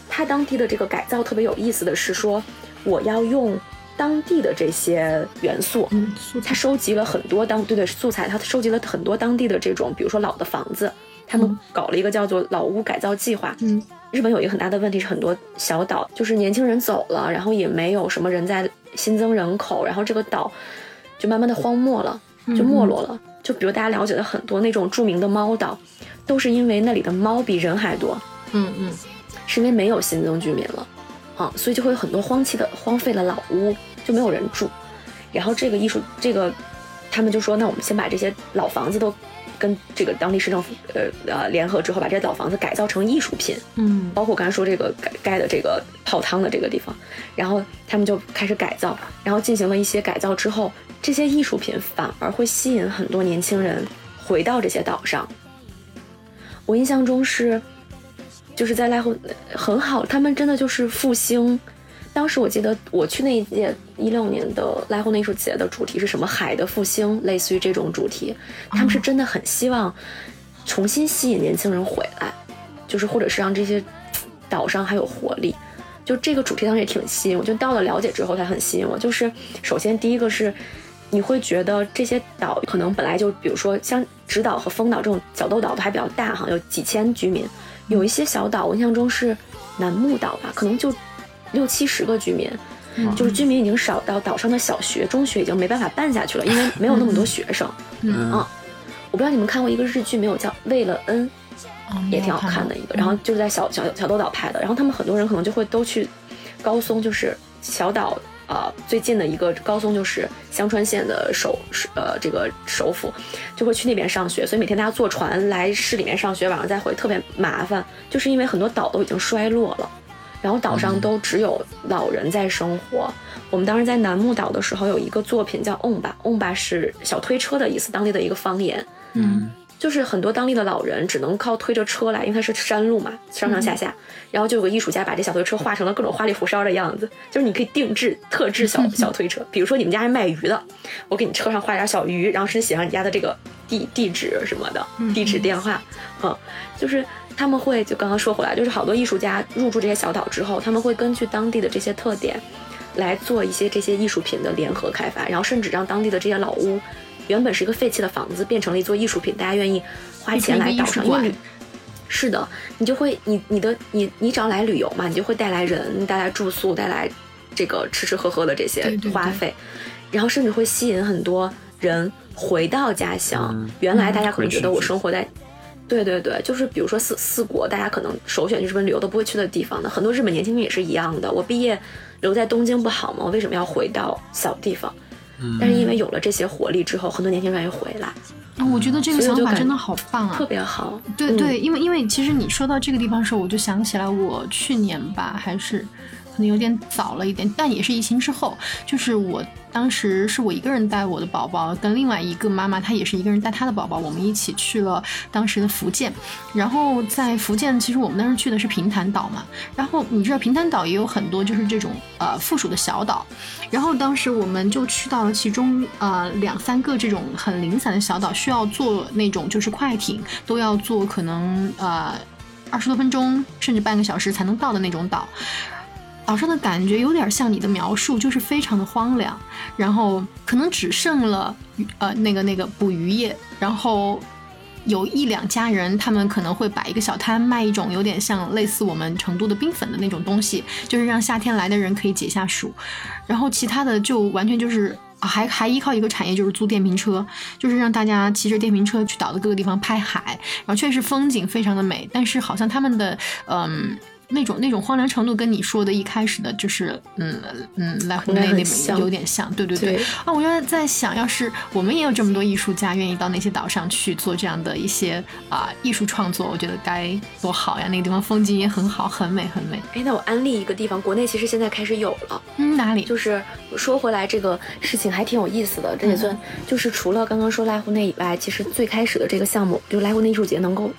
它当地的这个改造特别有意思的是说，我要用。当地的这些元素，嗯，他收集了很多当对对素材，他收集了很多当地的这种，比如说老的房子，他们搞了一个叫做老屋改造计划。嗯，日本有一个很大的问题是很多小岛就是年轻人走了，然后也没有什么人在新增人口，然后这个岛就慢慢的荒漠了，就没落了。就比如大家了解的很多那种著名的猫岛，都是因为那里的猫比人还多。嗯嗯，是因为没有新增居民了，啊，所以就会有很多荒弃的荒废的老屋。就没有人住，然后这个艺术，这个他们就说，那我们先把这些老房子都跟这个当地市政府呃呃联合之后，把这些老房子改造成艺术品，嗯，包括我刚才说这个盖盖的这个泡汤的这个地方，然后他们就开始改造，然后进行了一些改造之后，这些艺术品反而会吸引很多年轻人回到这些岛上。我印象中是，就是在濑户很好，他们真的就是复兴。当时我记得我去那一届一六年的濑户内艺术节的主题是什么？海的复兴，类似于这种主题。他们是真的很希望重新吸引年轻人回来，就是或者是让这些岛上还有活力。就这个主题当时也挺吸引我，就到了了解之后才很吸引我。就是首先第一个是你会觉得这些岛可能本来就，比如说像直岛和丰岛这种角斗岛都还比较大哈，有几千居民。有一些小岛，我印象中是楠木岛吧，可能就。六七十个居民，就是居民已经少到岛上的小学、中学已经没办法办下去了，因为没有那么多学生。嗯，我不知道你们看过一个日剧没有？叫《为了恩》，也挺好看的一个。然后就是在小小小豆岛拍的。然后他们很多人可能就会都去高松，就是小岛呃最近的一个高松就是香川县的首呃这个首府，就会去那边上学，所以每天大家坐船来市里面上学，晚上再回特别麻烦，就是因为很多岛都已经衰落了，然后岛上都只有老人在生活。我们当时在楠木岛的时候有一个作品叫 “on 吧 ”，“on 吧”是小推车的意思，当地的一个方言。嗯。就是很多当地的老人只能靠推着车来，因为它是山路嘛，上上下下。然后就有个艺术家把这小推车画成了各种花里胡哨的样子，就是你可以定制、特制小 <laughs> 小推车。比如说你们家是卖鱼的，我给你车上画点小鱼，然后是写上你家的这个地地址什么的，地址电话。嗯，就是他们会就刚刚说回来，就是好多艺术家入驻这些小岛之后，他们会根据当地的这些特点来做一些这些艺术品的联合开发，然后甚至让当地的这些老屋。原本是一个废弃的房子，变成了一座艺术品，大家愿意花钱来岛上，因为是的，你就会你你的你你只要来旅游嘛，你就会带来人，带来住宿，带来这个吃吃喝喝的这些花费，然后甚至会吸引很多人回到家乡。原来大家可能觉得我生活在，对对对，就是比如说四四国，大家可能首选去日本旅游都不会去的地方的，很多日本年轻人也是一样的。我毕业留在东京不好吗？我为什么要回到小地方？但是因为有了这些活力之后，很多年轻人愿意回来。我觉得这个想法真的好棒啊，特别好。对对，因为因为其实你说到这个地方的时候，我就想起来我去年吧，还是可能有点早了一点，但也是疫情之后，就是我。当时是我一个人带我的宝宝，跟另外一个妈妈，她也是一个人带她的宝宝，我们一起去了当时的福建。然后在福建，其实我们当时去的是平潭岛嘛。然后你知道平潭岛也有很多就是这种呃附属的小岛。然后当时我们就去到了其中呃两三个这种很零散的小岛，需要坐那种就是快艇，都要坐可能呃二十多分钟甚至半个小时才能到的那种岛。岛上的感觉有点像你的描述，就是非常的荒凉，然后可能只剩了呃那个那个捕鱼业，然后有一两家人，他们可能会摆一个小摊卖一种有点像类似我们成都的冰粉的那种东西，就是让夏天来的人可以解下暑，然后其他的就完全就是还还依靠一个产业，就是租电瓶车，就是让大家骑着电瓶车去岛的各个地方拍海，然后确实风景非常的美，但是好像他们的嗯。那种那种荒凉程度跟你说的一开始的，就是嗯嗯，来湖内那边有点像，对对对。啊，我就在想，要是我们也有这么多艺术家愿意到那些岛上去做这样的一些啊艺术创作，我觉得该多好呀！那个地方风景也很好，很美很美。哎，那我安利一个地方，国内其实现在开始有了。嗯，哪里？就是说回来这个事情还挺有意思的，这也算就是除了刚刚说濑户内以外，其实最开始的这个项目，就濑户内艺术节能够。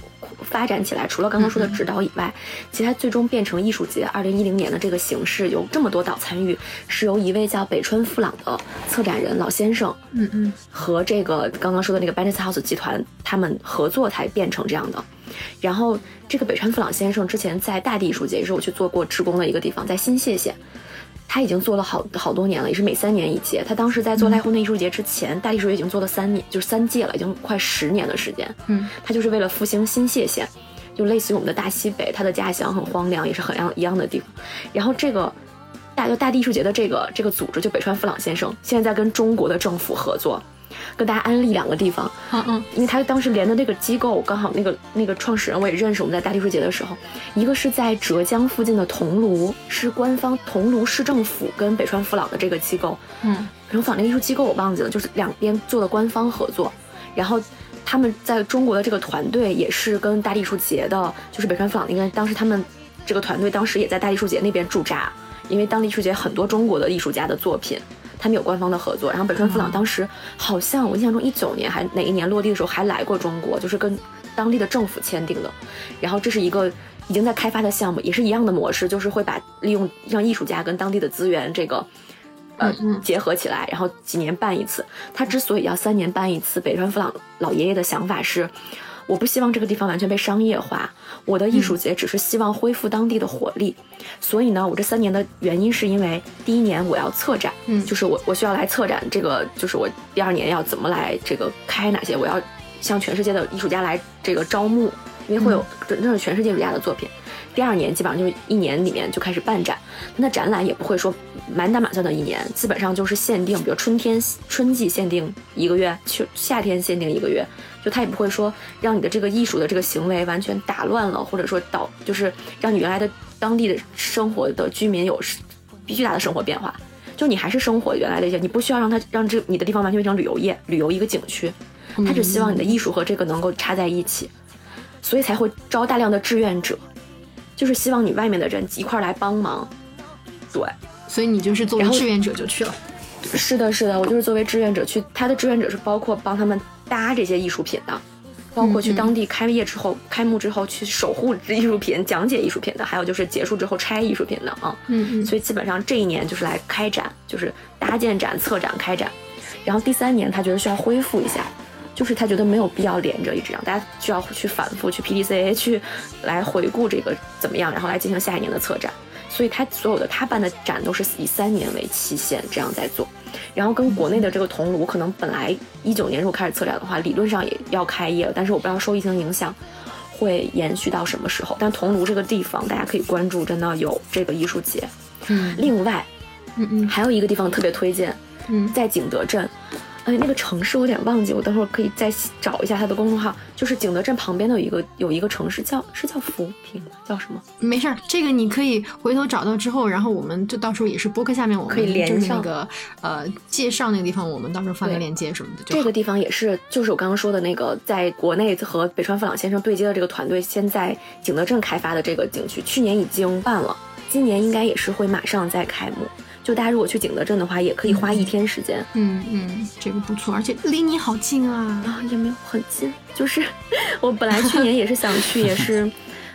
发展起来，除了刚刚说的指导以外，其他最终变成艺术节。二零一零年的这个形式，有这么多岛参与，是由一位叫北川富朗的策展人老先生，嗯嗯，和这个刚刚说的那个 b e n e s House 集团他们合作才变成这样的。然后，这个北川富朗先生之前在大地艺术节也是我去做过职工的一个地方，在新泻县。他已经做了好好多年了，也是每三年一届。他当时在做濑户内艺术节之前，大艺术节已经做了三年，就是三届了，已经快十年的时间。嗯，他就是为了复兴新泻县，就类似于我们的大西北，他的家乡很荒凉，也是很样一样的地方。然后这个大就大地艺术节的这个这个组织，就北川富朗先生，现在在跟中国的政府合作。跟大家安利两个地方，嗯嗯，因为他当时连的那个机构刚好那个那个创始人我也认识，我们在大艺术节的时候，一个是在浙江附近的桐庐，是官方桐庐市政府跟北川富朗的这个机构，嗯，北川富朗那个艺术机构我忘记了，就是两边做的官方合作，然后他们在中国的这个团队也是跟大艺术节的，就是北川富朗应该当时他们这个团队当时也在大艺术节那边驻扎，因为当地艺术节很多中国的艺术家的作品。他们有官方的合作，然后北川富朗当时好像我印象中一九年还哪一年落地的时候还来过中国，就是跟当地的政府签订的。然后这是一个已经在开发的项目，也是一样的模式，就是会把利用让艺术家跟当地的资源这个呃结合起来，然后几年办一次。他之所以要三年办一次，北川富朗老爷爷的想法是。我不希望这个地方完全被商业化，我的艺术节只是希望恢复当地的活力。所以呢，我这三年的原因是因为第一年我要策展，嗯，就是我我需要来策展这个，就是我第二年要怎么来这个开哪些，我要向全世界的艺术家来这个招募，因为会有真正是全世界艺术家的作品。第二年基本上就是一年里面就开始办展，那展览也不会说满打满算的一年，基本上就是限定，比如春天春季限定一个月，秋夏天限定一个月，就他也不会说让你的这个艺术的这个行为完全打乱了，或者说导就是让你原来的当地的生活的居民有巨大的生活变化。就你还是生活原来的一些，你不需要让它让这你的地方完全变成旅游业，旅游一个景区，他只希望你的艺术和这个能够插在一起，所以才会招大量的志愿者，就是希望你外面的人一块儿来帮忙。对，所以你就是作为志愿者就去了。是的，是的，我就是作为志愿者去。他的志愿者是包括帮他们搭这些艺术品的，包括去当地开业之后、开幕之后去守护艺术品、讲解艺术品的，还有就是结束之后拆艺术品的啊。嗯嗯。所以基本上这一年就是来开展，就是搭建展、策展、开展。然后第三年他觉得需要恢复一下，就是他觉得没有必要连着一直让大家需要去反复去 PDCA 去来回顾这个怎么样，然后来进行下一年的策展。所以他所有的他办的展都是以三年为期限这样在做，然后跟国内的这个桐庐可能本来一九年如果开始策展的话，理论上也要开业了，但是我不知道受疫情影响会延续到什么时候。但桐庐这个地方大家可以关注，真的有这个艺术节。嗯，另外，嗯嗯，还有一个地方特别推荐，嗯，在景德镇。哎，那个城市我有点忘记，我等会儿可以再找一下它的公众号。就是景德镇旁边的有一个有一个城市叫是叫扶贫叫什么？没事儿，这个你可以回头找到之后，然后我们就到时候也是播客下面我们可以连上那个呃介绍那个地方，我们到时候发个链接什么的。这个地方也是，就是我刚刚说的那个，在国内和北川富朗先生对接的这个团队，先在景德镇开发的这个景区，去年已经办了，今年应该也是会马上再开幕。就大家如果去景德镇的话，也可以花一天时间。嗯嗯，这个不错，而且离你好近啊！啊，也没有很近，就是 <laughs> 我本来去年也是想去，也是，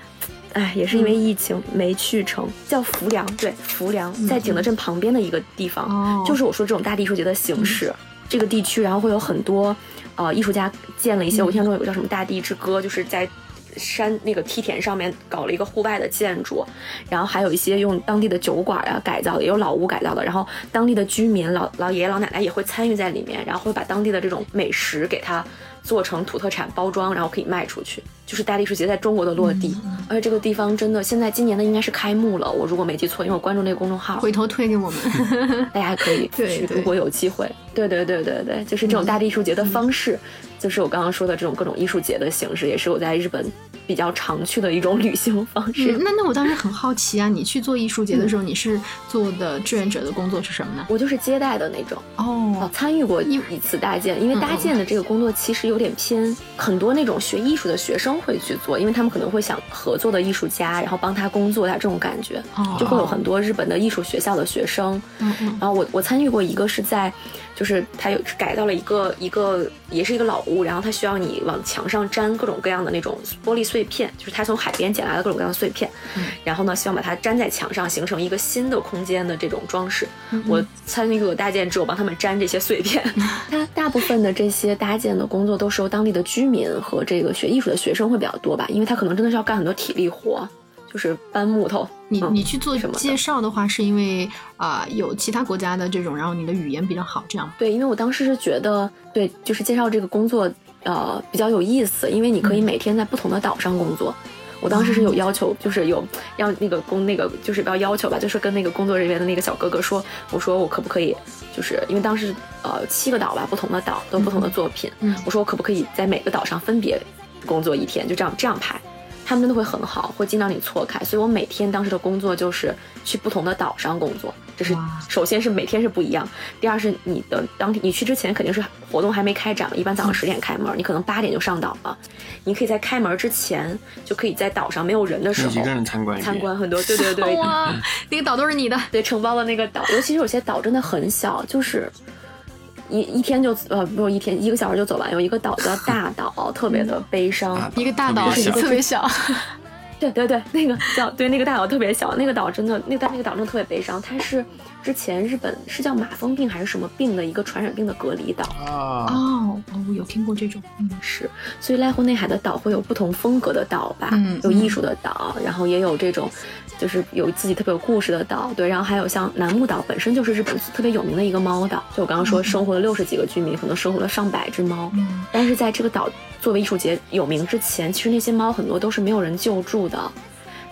<laughs> 哎，也是因为疫情没去成。叫浮梁，对，浮梁在景德镇旁边的一个地方。哦，就是我说这种大地艺术节的形式，这个地区然后会有很多呃艺术家建了一些，我印象中有个叫什么大地之歌，就是在。山那个梯田上面搞了一个户外的建筑，然后还有一些用当地的酒馆啊改造的，也有老屋改造的。然后当地的居民老老爷爷老奶奶也会参与在里面，然后会把当地的这种美食给它做成土特产包装，然后可以卖出去。就是大艺术节在中国的落地，而且这个地方真的现在今年的应该是开幕了，我如果没记错，因为我关注那个公众号，回头推给我们，<laughs> 大家可以去，如果有机会。对对对对对，就是这种大地艺术节的方式，就是我刚刚说的这种各种艺术节的形式，也是我在日本。比较常去的一种旅行方式。那那我当时很好奇啊，你去做艺术节的时候，你是做的志愿者的工作是什么呢？我就是接待的那种哦，参与过一一次搭建，因为搭建的这个工作其实有点偏很多那种学艺术的学生会去做，因为他们可能会想合作的艺术家，然后帮他工作，他这种感觉，就会有很多日本的艺术学校的学生。嗯嗯。然后我我参与过一个是在。就是他有改造了一个一个，也是一个老屋，然后他需要你往墙上粘各种各样的那种玻璃碎片，就是他从海边捡来的各种各样的碎片，然后呢，希望把它粘在墙上，形成一个新的空间的这种装饰。我参与过搭建之后，帮他们粘这些碎片。<laughs> 他大部分的这些搭建的工作都是由当地的居民和这个学艺术的学生会比较多吧，因为他可能真的是要干很多体力活。就是搬木头，你你去做什么介绍的话，是因为啊有其他国家的这种，然后你的语言比较好，这样对，因为我当时是觉得，对，就是介绍这个工作，呃，比较有意思，因为你可以每天在不同的岛上工作。我当时是有要求，就是有让那个工那个就是不要要求吧，就是跟那个工作人员的那个小哥哥说，我说我可不可以，就是因为当时呃七个岛吧，不同的岛都有不同的作品，我说我可不可以在每个岛上分别工作一天，就这样这样排。他们真的会很好，会尽量你错开，所以我每天当时的工作就是去不同的岛上工作。这是首先是每天是不一样，第二是你的当天你去之前肯定是活动还没开展，一般早上十点开门，你可能八点就上岛了。你可以在开门之前就可以在岛上没有人的时候一个人参观参观很多，对对对，哇，那个岛都是你的，对，承包了那个岛，尤其是有些岛真的很小，就是。一一天就呃不是一天一个小时就走完，有一个岛叫大岛，<laughs> 特别的悲伤。一个大岛特别小，<laughs> 对对对，那个叫对那个大岛特别小，那个岛真的那但那个岛真的特别悲伤，它是。之前日本是叫马蜂病还是什么病的一个传染病的隔离岛啊？哦哦，我有听过这种，嗯是，所以濑户内海的岛会有不同风格的岛吧，嗯，有艺术的岛，然后也有这种，就是有自己特别有故事的岛，对，然后还有像楠木岛本身就是日本特别有名的一个猫岛，就我刚刚说生活了六十几个居民，可能生活了上百只猫，嗯，但是在这个岛作为艺术节有名之前，其实那些猫很多都是没有人救助的，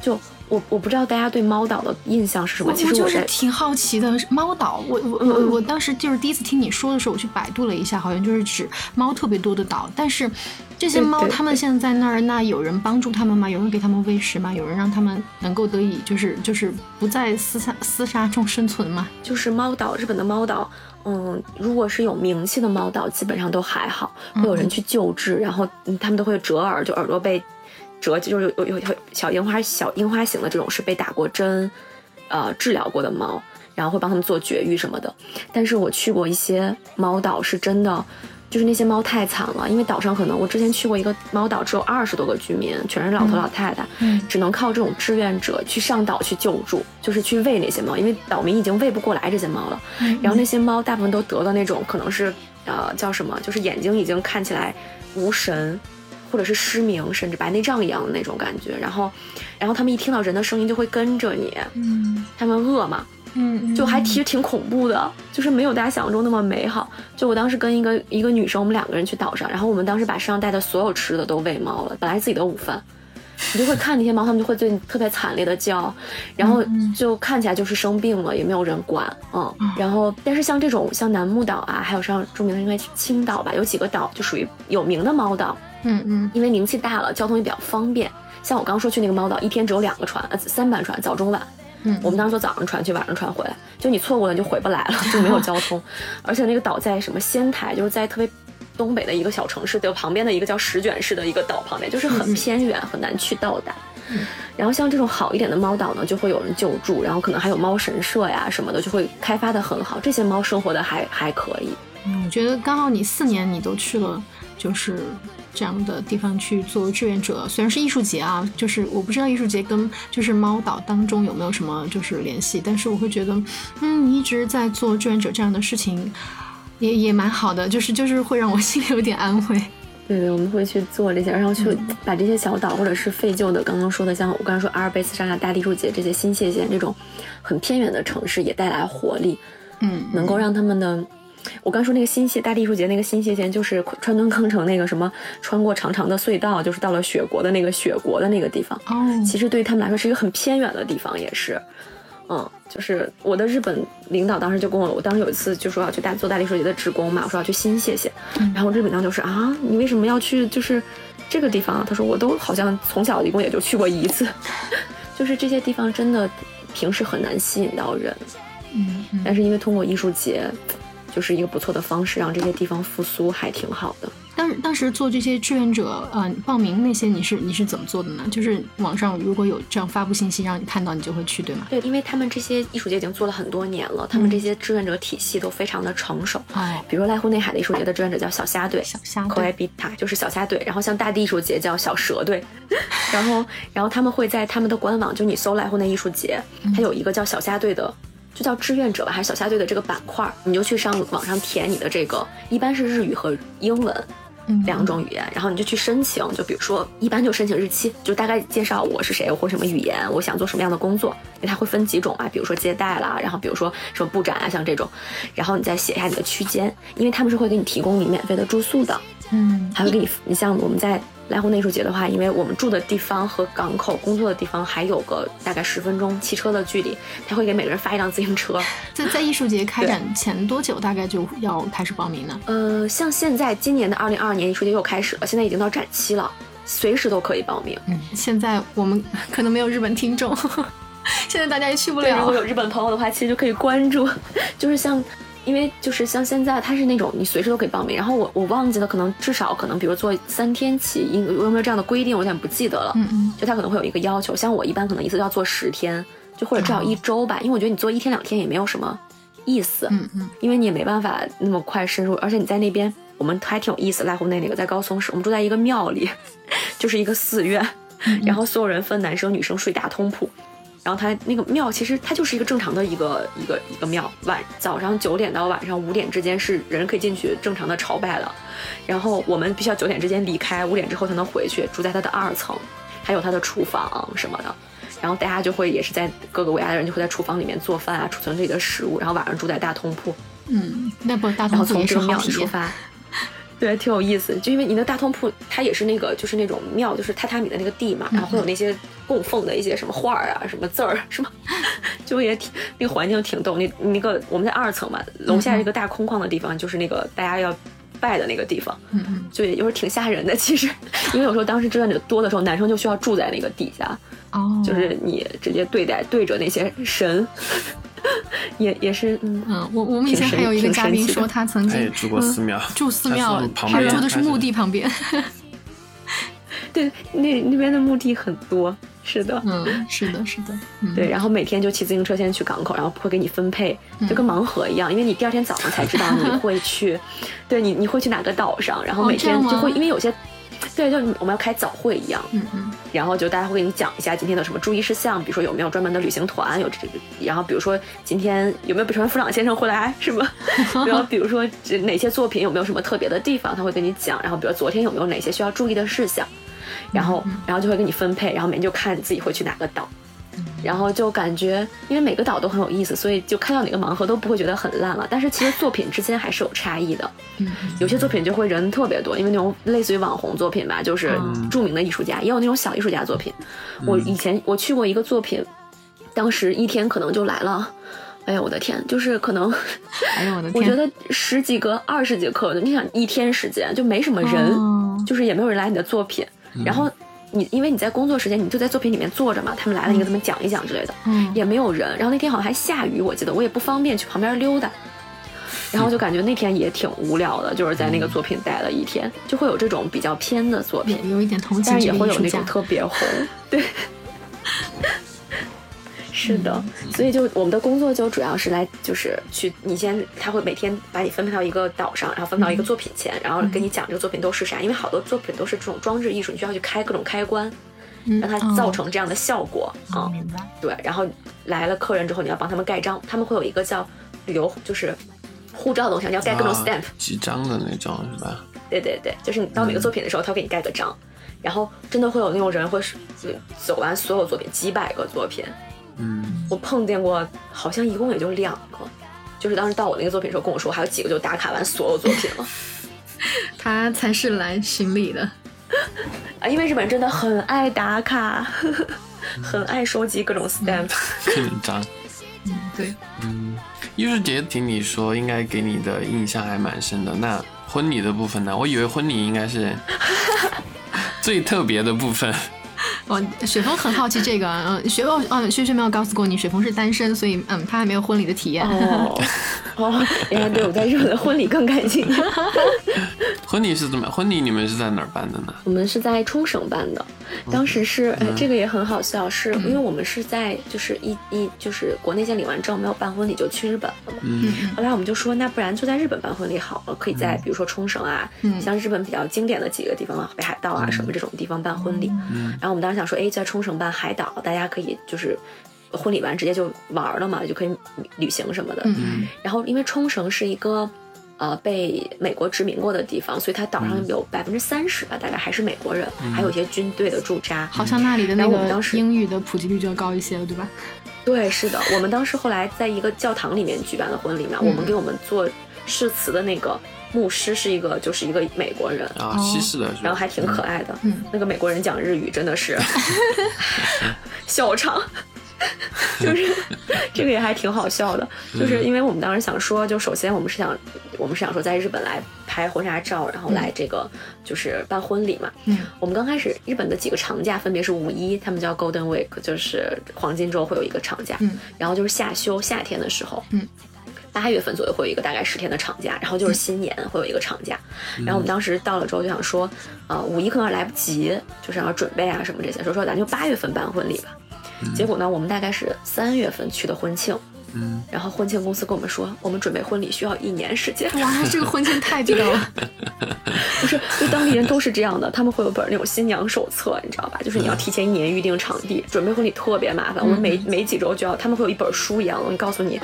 就。我我不知道大家对猫岛的印象是什么，其实我就是挺好奇的。猫岛，我我我我当时就是第一次听你说的时候，我去百度了一下，好像就是指猫特别多的岛，但是。这些猫，它们现在在那儿，那有人帮助它们吗？有人给它们喂食吗？有人让它们能够得以就是就是不在厮杀厮杀中生存吗？就是猫岛，日本的猫岛，嗯，如果是有名气的猫岛，基本上都还好，会有人去救治，然后他们都会折耳，就耳朵被折，就是有有有小樱花小樱花型的这种是被打过针，呃，治疗过的猫，然后会帮他们做绝育什么的。但是我去过一些猫岛，是真的。就是那些猫太惨了，因为岛上可能我之前去过一个猫岛，只有二十多个居民，全是老头老太太，只能靠这种志愿者去上岛去救助，就是去喂那些猫，因为岛民已经喂不过来这些猫了。然后那些猫大部分都得了那种可能是呃叫什么，就是眼睛已经看起来无神，或者是失明，甚至白内障一样的那种感觉。然后，然后他们一听到人的声音就会跟着你，嗯，他们饿嘛。嗯，就还其实挺恐怖的，就是没有大家想象中那么美好。就我当时跟一个一个女生，我们两个人去岛上，然后我们当时把身上带的所有吃的都喂猫了，本来是自己的午饭，你就会看那些猫，它们就会最特别惨烈的叫，然后就看起来就是生病了，也没有人管，嗯。然后，但是像这种像楠木岛啊，还有像著名的应该青岛吧，有几个岛就属于有名的猫岛，嗯嗯，因为名气大了，交通也比较方便。像我刚说去那个猫岛，一天只有两个船，呃，三班船，早中晚。嗯，我们当时坐早上船去，晚上船回来，就你错过了就回不来了，就没有交通。<laughs> 而且那个岛在什么仙台，就是在特别东北的一个小城市的旁边的一个叫石卷市的一个岛旁边，就是很偏远，很难去到达。嗯然后像这种好一点的猫岛呢，就会有人救助，然后可能还有猫神社呀什么的，就会开发的很好。这些猫生活的还还可以。嗯，我觉得刚好你四年你都去了，就是。这样的地方去做志愿者，虽然是艺术节啊，就是我不知道艺术节跟就是猫岛当中有没有什么就是联系，但是我会觉得，嗯，你一直在做志愿者这样的事情，也也蛮好的，就是就是会让我心里有点安慰。<laughs> 对对，我们会去做这些，然后去把这些小岛或者是废旧的，刚刚说的像我刚才说阿尔卑斯山啊、大地艺术节这些新泻县这种很偏远的城市，也带来活力，嗯，能够让他们的。我刚说那个新泻大地艺术节，那个新泻县就是川端康成那个什么，穿过长长的隧道，就是到了雪国的那个雪国的那个地方。哦，其实对于他们来说是一个很偏远的地方，也是。嗯，就是我的日本领导当时就跟我，我当时有一次就说要去大做大地艺术节的职工嘛，我说要去新泻县，然后日本当就是啊，你为什么要去就是这个地方？他说我都好像从小一共也就去过一次，<laughs> 就是这些地方真的平时很难吸引到人。嗯，但是因为通过艺术节。就是一个不错的方式，让这些地方复苏，还挺好的。当当时做这些志愿者，嗯，报名那些，你是你是怎么做的呢？就是网上如果有这样发布信息让你看到，你就会去，对吗？对，因为他们这些艺术节已经做了很多年了，他们这些志愿者体系都非常的成熟。哦，比如濑户内海的艺术节的志愿者叫小虾队，小虾队，比塔就是小虾队。然后像大地艺术节叫小蛇队，<laughs> 然后然后他们会在他们的官网，就你搜濑户内艺术节，它有一个叫小虾队的。就叫志愿者吧，还是小虾队的这个板块，你就去上网上填你的这个，一般是日语和英文两种语言，然后你就去申请。就比如说，一般就申请日期，就大概介绍我是谁，我会什么语言，我想做什么样的工作，因为它会分几种啊，比如说接待啦，然后比如说什么布展啊，像这种，然后你再写一下你的区间，因为他们是会给你提供你免费的住宿的，嗯，还会给你，你像我们在。濑户内艺术节的话，因为我们住的地方和港口工作的地方还有个大概十分钟汽车的距离，他会给每个人发一辆自行车。<laughs> 在在艺术节开展前多久大概就要开始报名呢？呃，像现在今年的二零二二年艺术节又开始了，现在已经到展期了，随时都可以报名。嗯，现在我们 <laughs> 可能没有日本听众，<laughs> 现在大家也去不了。如果有日本朋友的话，其实就可以关注，就是像。因为就是像现在，它是那种你随时都可以报名。然后我我忘记了，可能至少可能，比如做三天起，有有没有这样的规定？我有点不记得了。嗯嗯。就他可能会有一个要求，像我一般可能一次要做十天，就或者至少一周吧。因为我觉得你做一天两天也没有什么意思。嗯嗯。因为你也没办法那么快深入，而且你在那边，我们还挺有意思。濑户内那个在高松市，我们住在一个庙里，<laughs> 就是一个寺院，然后所有人分男生女生睡大通铺。然后它那个庙其实它就是一个正常的一个一个一个庙，晚早上九点到晚上五点之间是人可以进去正常的朝拜的，然后我们必须要九点之间离开，五点之后才能回去。住在它的二层，还有它的厨房什么的，然后大家就会也是在各个国家的人就会在厨房里面做饭啊，储存自己的食物，然后晚上住在大通铺。嗯，那不大通铺从这个庙出发。对，挺有意思，就因为你的大通铺，它也是那个，就是那种庙，就是榻榻米的那个地嘛，然后会有那些供奉的一些什么画儿啊，什么字儿，是吗？<laughs> 就也挺那个环境挺逗。那那个我们在二层嘛，楼下这个大空旷的地方，就是那个大家要拜的那个地方，嗯嗯，就有时候挺吓人的。其实，因为有时候当时志愿者多的时候，男生就需要住在那个底下，哦，就是你直接对待对着那些神，也也是嗯嗯，我我们以前还有一个嘉宾说他曾经住过寺庙，住寺庙，他住的是墓地旁边。对，那那边的墓地很多。是的，嗯，是的，是的，对，然后每天就骑自行车先去港口，然后会给你分配，就跟盲盒一样，因为你第二天早上才知道你 <laughs> 会去，对你你会去哪个岛上，然后每天就会，因为有些，对，就我们要开早会一样，嗯嗯，然后就大家会给你讲一下今天的什么注意事项，比如说有没有专门的旅行团，有这个，然后比如说今天有没有北川夫朗先生会来，是吗？<laughs> 然后比如说哪些作品有没有什么特别的地方，他会跟你讲，然后比如昨天有没有哪些需要注意的事项。然后，然后就会给你分配，然后每天就看自己会去哪个岛，然后就感觉，因为每个岛都很有意思，所以就看到哪个盲盒都不会觉得很烂了。但是其实作品之间还是有差异的，有些作品就会人特别多，因为那种类似于网红作品吧，就是著名的艺术家，也有那种小艺术家作品。我以前我去过一个作品，当时一天可能就来了，哎呀我的天，就是可能，哎呀我的天，我觉得十几个、二十节课，你想一天时间就没什么人，就是也没有人来你的作品。然后你因为你在工作时间，你就在作品里面坐着嘛。他们来了，你给他们讲一讲之类的，嗯，也没有人。然后那天好像还下雨，我记得我也不方便去旁边溜达，然后就感觉那天也挺无聊的，就是在那个作品待了一天，就会有这种比较偏的作品，有一点同情，但是也会有那种特别红，<laughs> 对。是的，所以就我们的工作就主要是来，就是去你先，他会每天把你分配到一个岛上，然后分到一个作品前，然后跟你讲这个作品都是啥，因为好多作品都是这种装置艺术，你需要去开各种开关，让它造成这样的效果啊。明白。对，然后来了客人之后，你要帮他们盖章，他们会有一个叫旅游就是护照的东西，你要盖各种 stamp，几张的那种是吧？对对对，就是你到每个作品的时候，他会给你盖个章，然后真的会有那种人会走完所有作品，几百个作品。嗯，我碰见过，好像一共也就两个，就是当时到我那个作品的时候跟我说，还有几个就打卡完所有作品了。<laughs> 他才是来巡礼的 <laughs> 啊，因为日本真的很爱打卡，<laughs> 很爱收集各种 stamp。很张。嗯，对。嗯，艺术节听你说应该给你的印象还蛮深的。那婚礼的部分呢？我以为婚礼应该是最特别的部分。哦，雪峰很好奇这个，嗯，雪峰，嗯，雪雪没有告诉过你，雪峰是单身，所以，嗯，他还没有婚礼的体验。哦，哦，原来对我在日本的婚礼更感兴趣。<laughs> 婚礼是怎么？婚礼你们是在哪儿办的呢？我们是在冲绳办的，当时是，哎，这个也很好笑，是因为我们是在就是一一就是国内先领完证没有办婚礼就去日本了嘛。嗯。后来我们就说，那不然就在日本办婚礼好了，可以在比如说冲绳啊，像日本比较经典的几个地方啊，北海道啊什么这种地方办婚礼。嗯。然后我们当时想说，哎，在冲绳办海岛，大家可以就是婚礼完直接就玩了嘛，就可以旅行什么的。嗯。然后因为冲绳是一个。呃，被美国殖民过的地方，所以它岛上有百分之三十吧，大概还是美国人，还有一些军队的驻扎。好像那里的那个英语的普及率就要高一些了，对吧？对，是的。我们当时后来在一个教堂里面举办的婚礼嘛，我们给我们做誓词的那个牧师是一个，就是一个美国人啊，西式的，然后还挺可爱的。嗯，那个美国人讲日语真的是 <laughs> 笑场。<laughs> 就是这个也还挺好笑的，就是因为我们当时想说，就首先我们是想，我们是想说在日本来拍婚纱照，然后来这个就是办婚礼嘛。嗯，我们刚开始日本的几个长假分别是五一，他们叫 Golden Week，就是黄金周会有一个长假。嗯，然后就是夏休，夏天的时候，嗯，八月份左右会有一个大概十天的长假，然后就是新年会有一个长假。然后我们当时到了之后就想说，呃，五一可能来不及，就是要准备啊什么这些，所以说咱就八月份办婚礼吧。结果呢，我们大概是三月份去的婚庆，嗯，然后婚庆公司跟我们说，我们准备婚礼需要一年时间。哇，<laughs> 这个婚庆太久了。<laughs> 不是，就当地人都是这样的，他们会有本那种新娘手册，你知道吧？就是你要提前一年预定场地，准备婚礼特别麻烦。我们每每几周就要，他们会有一本书一样的东西告诉你，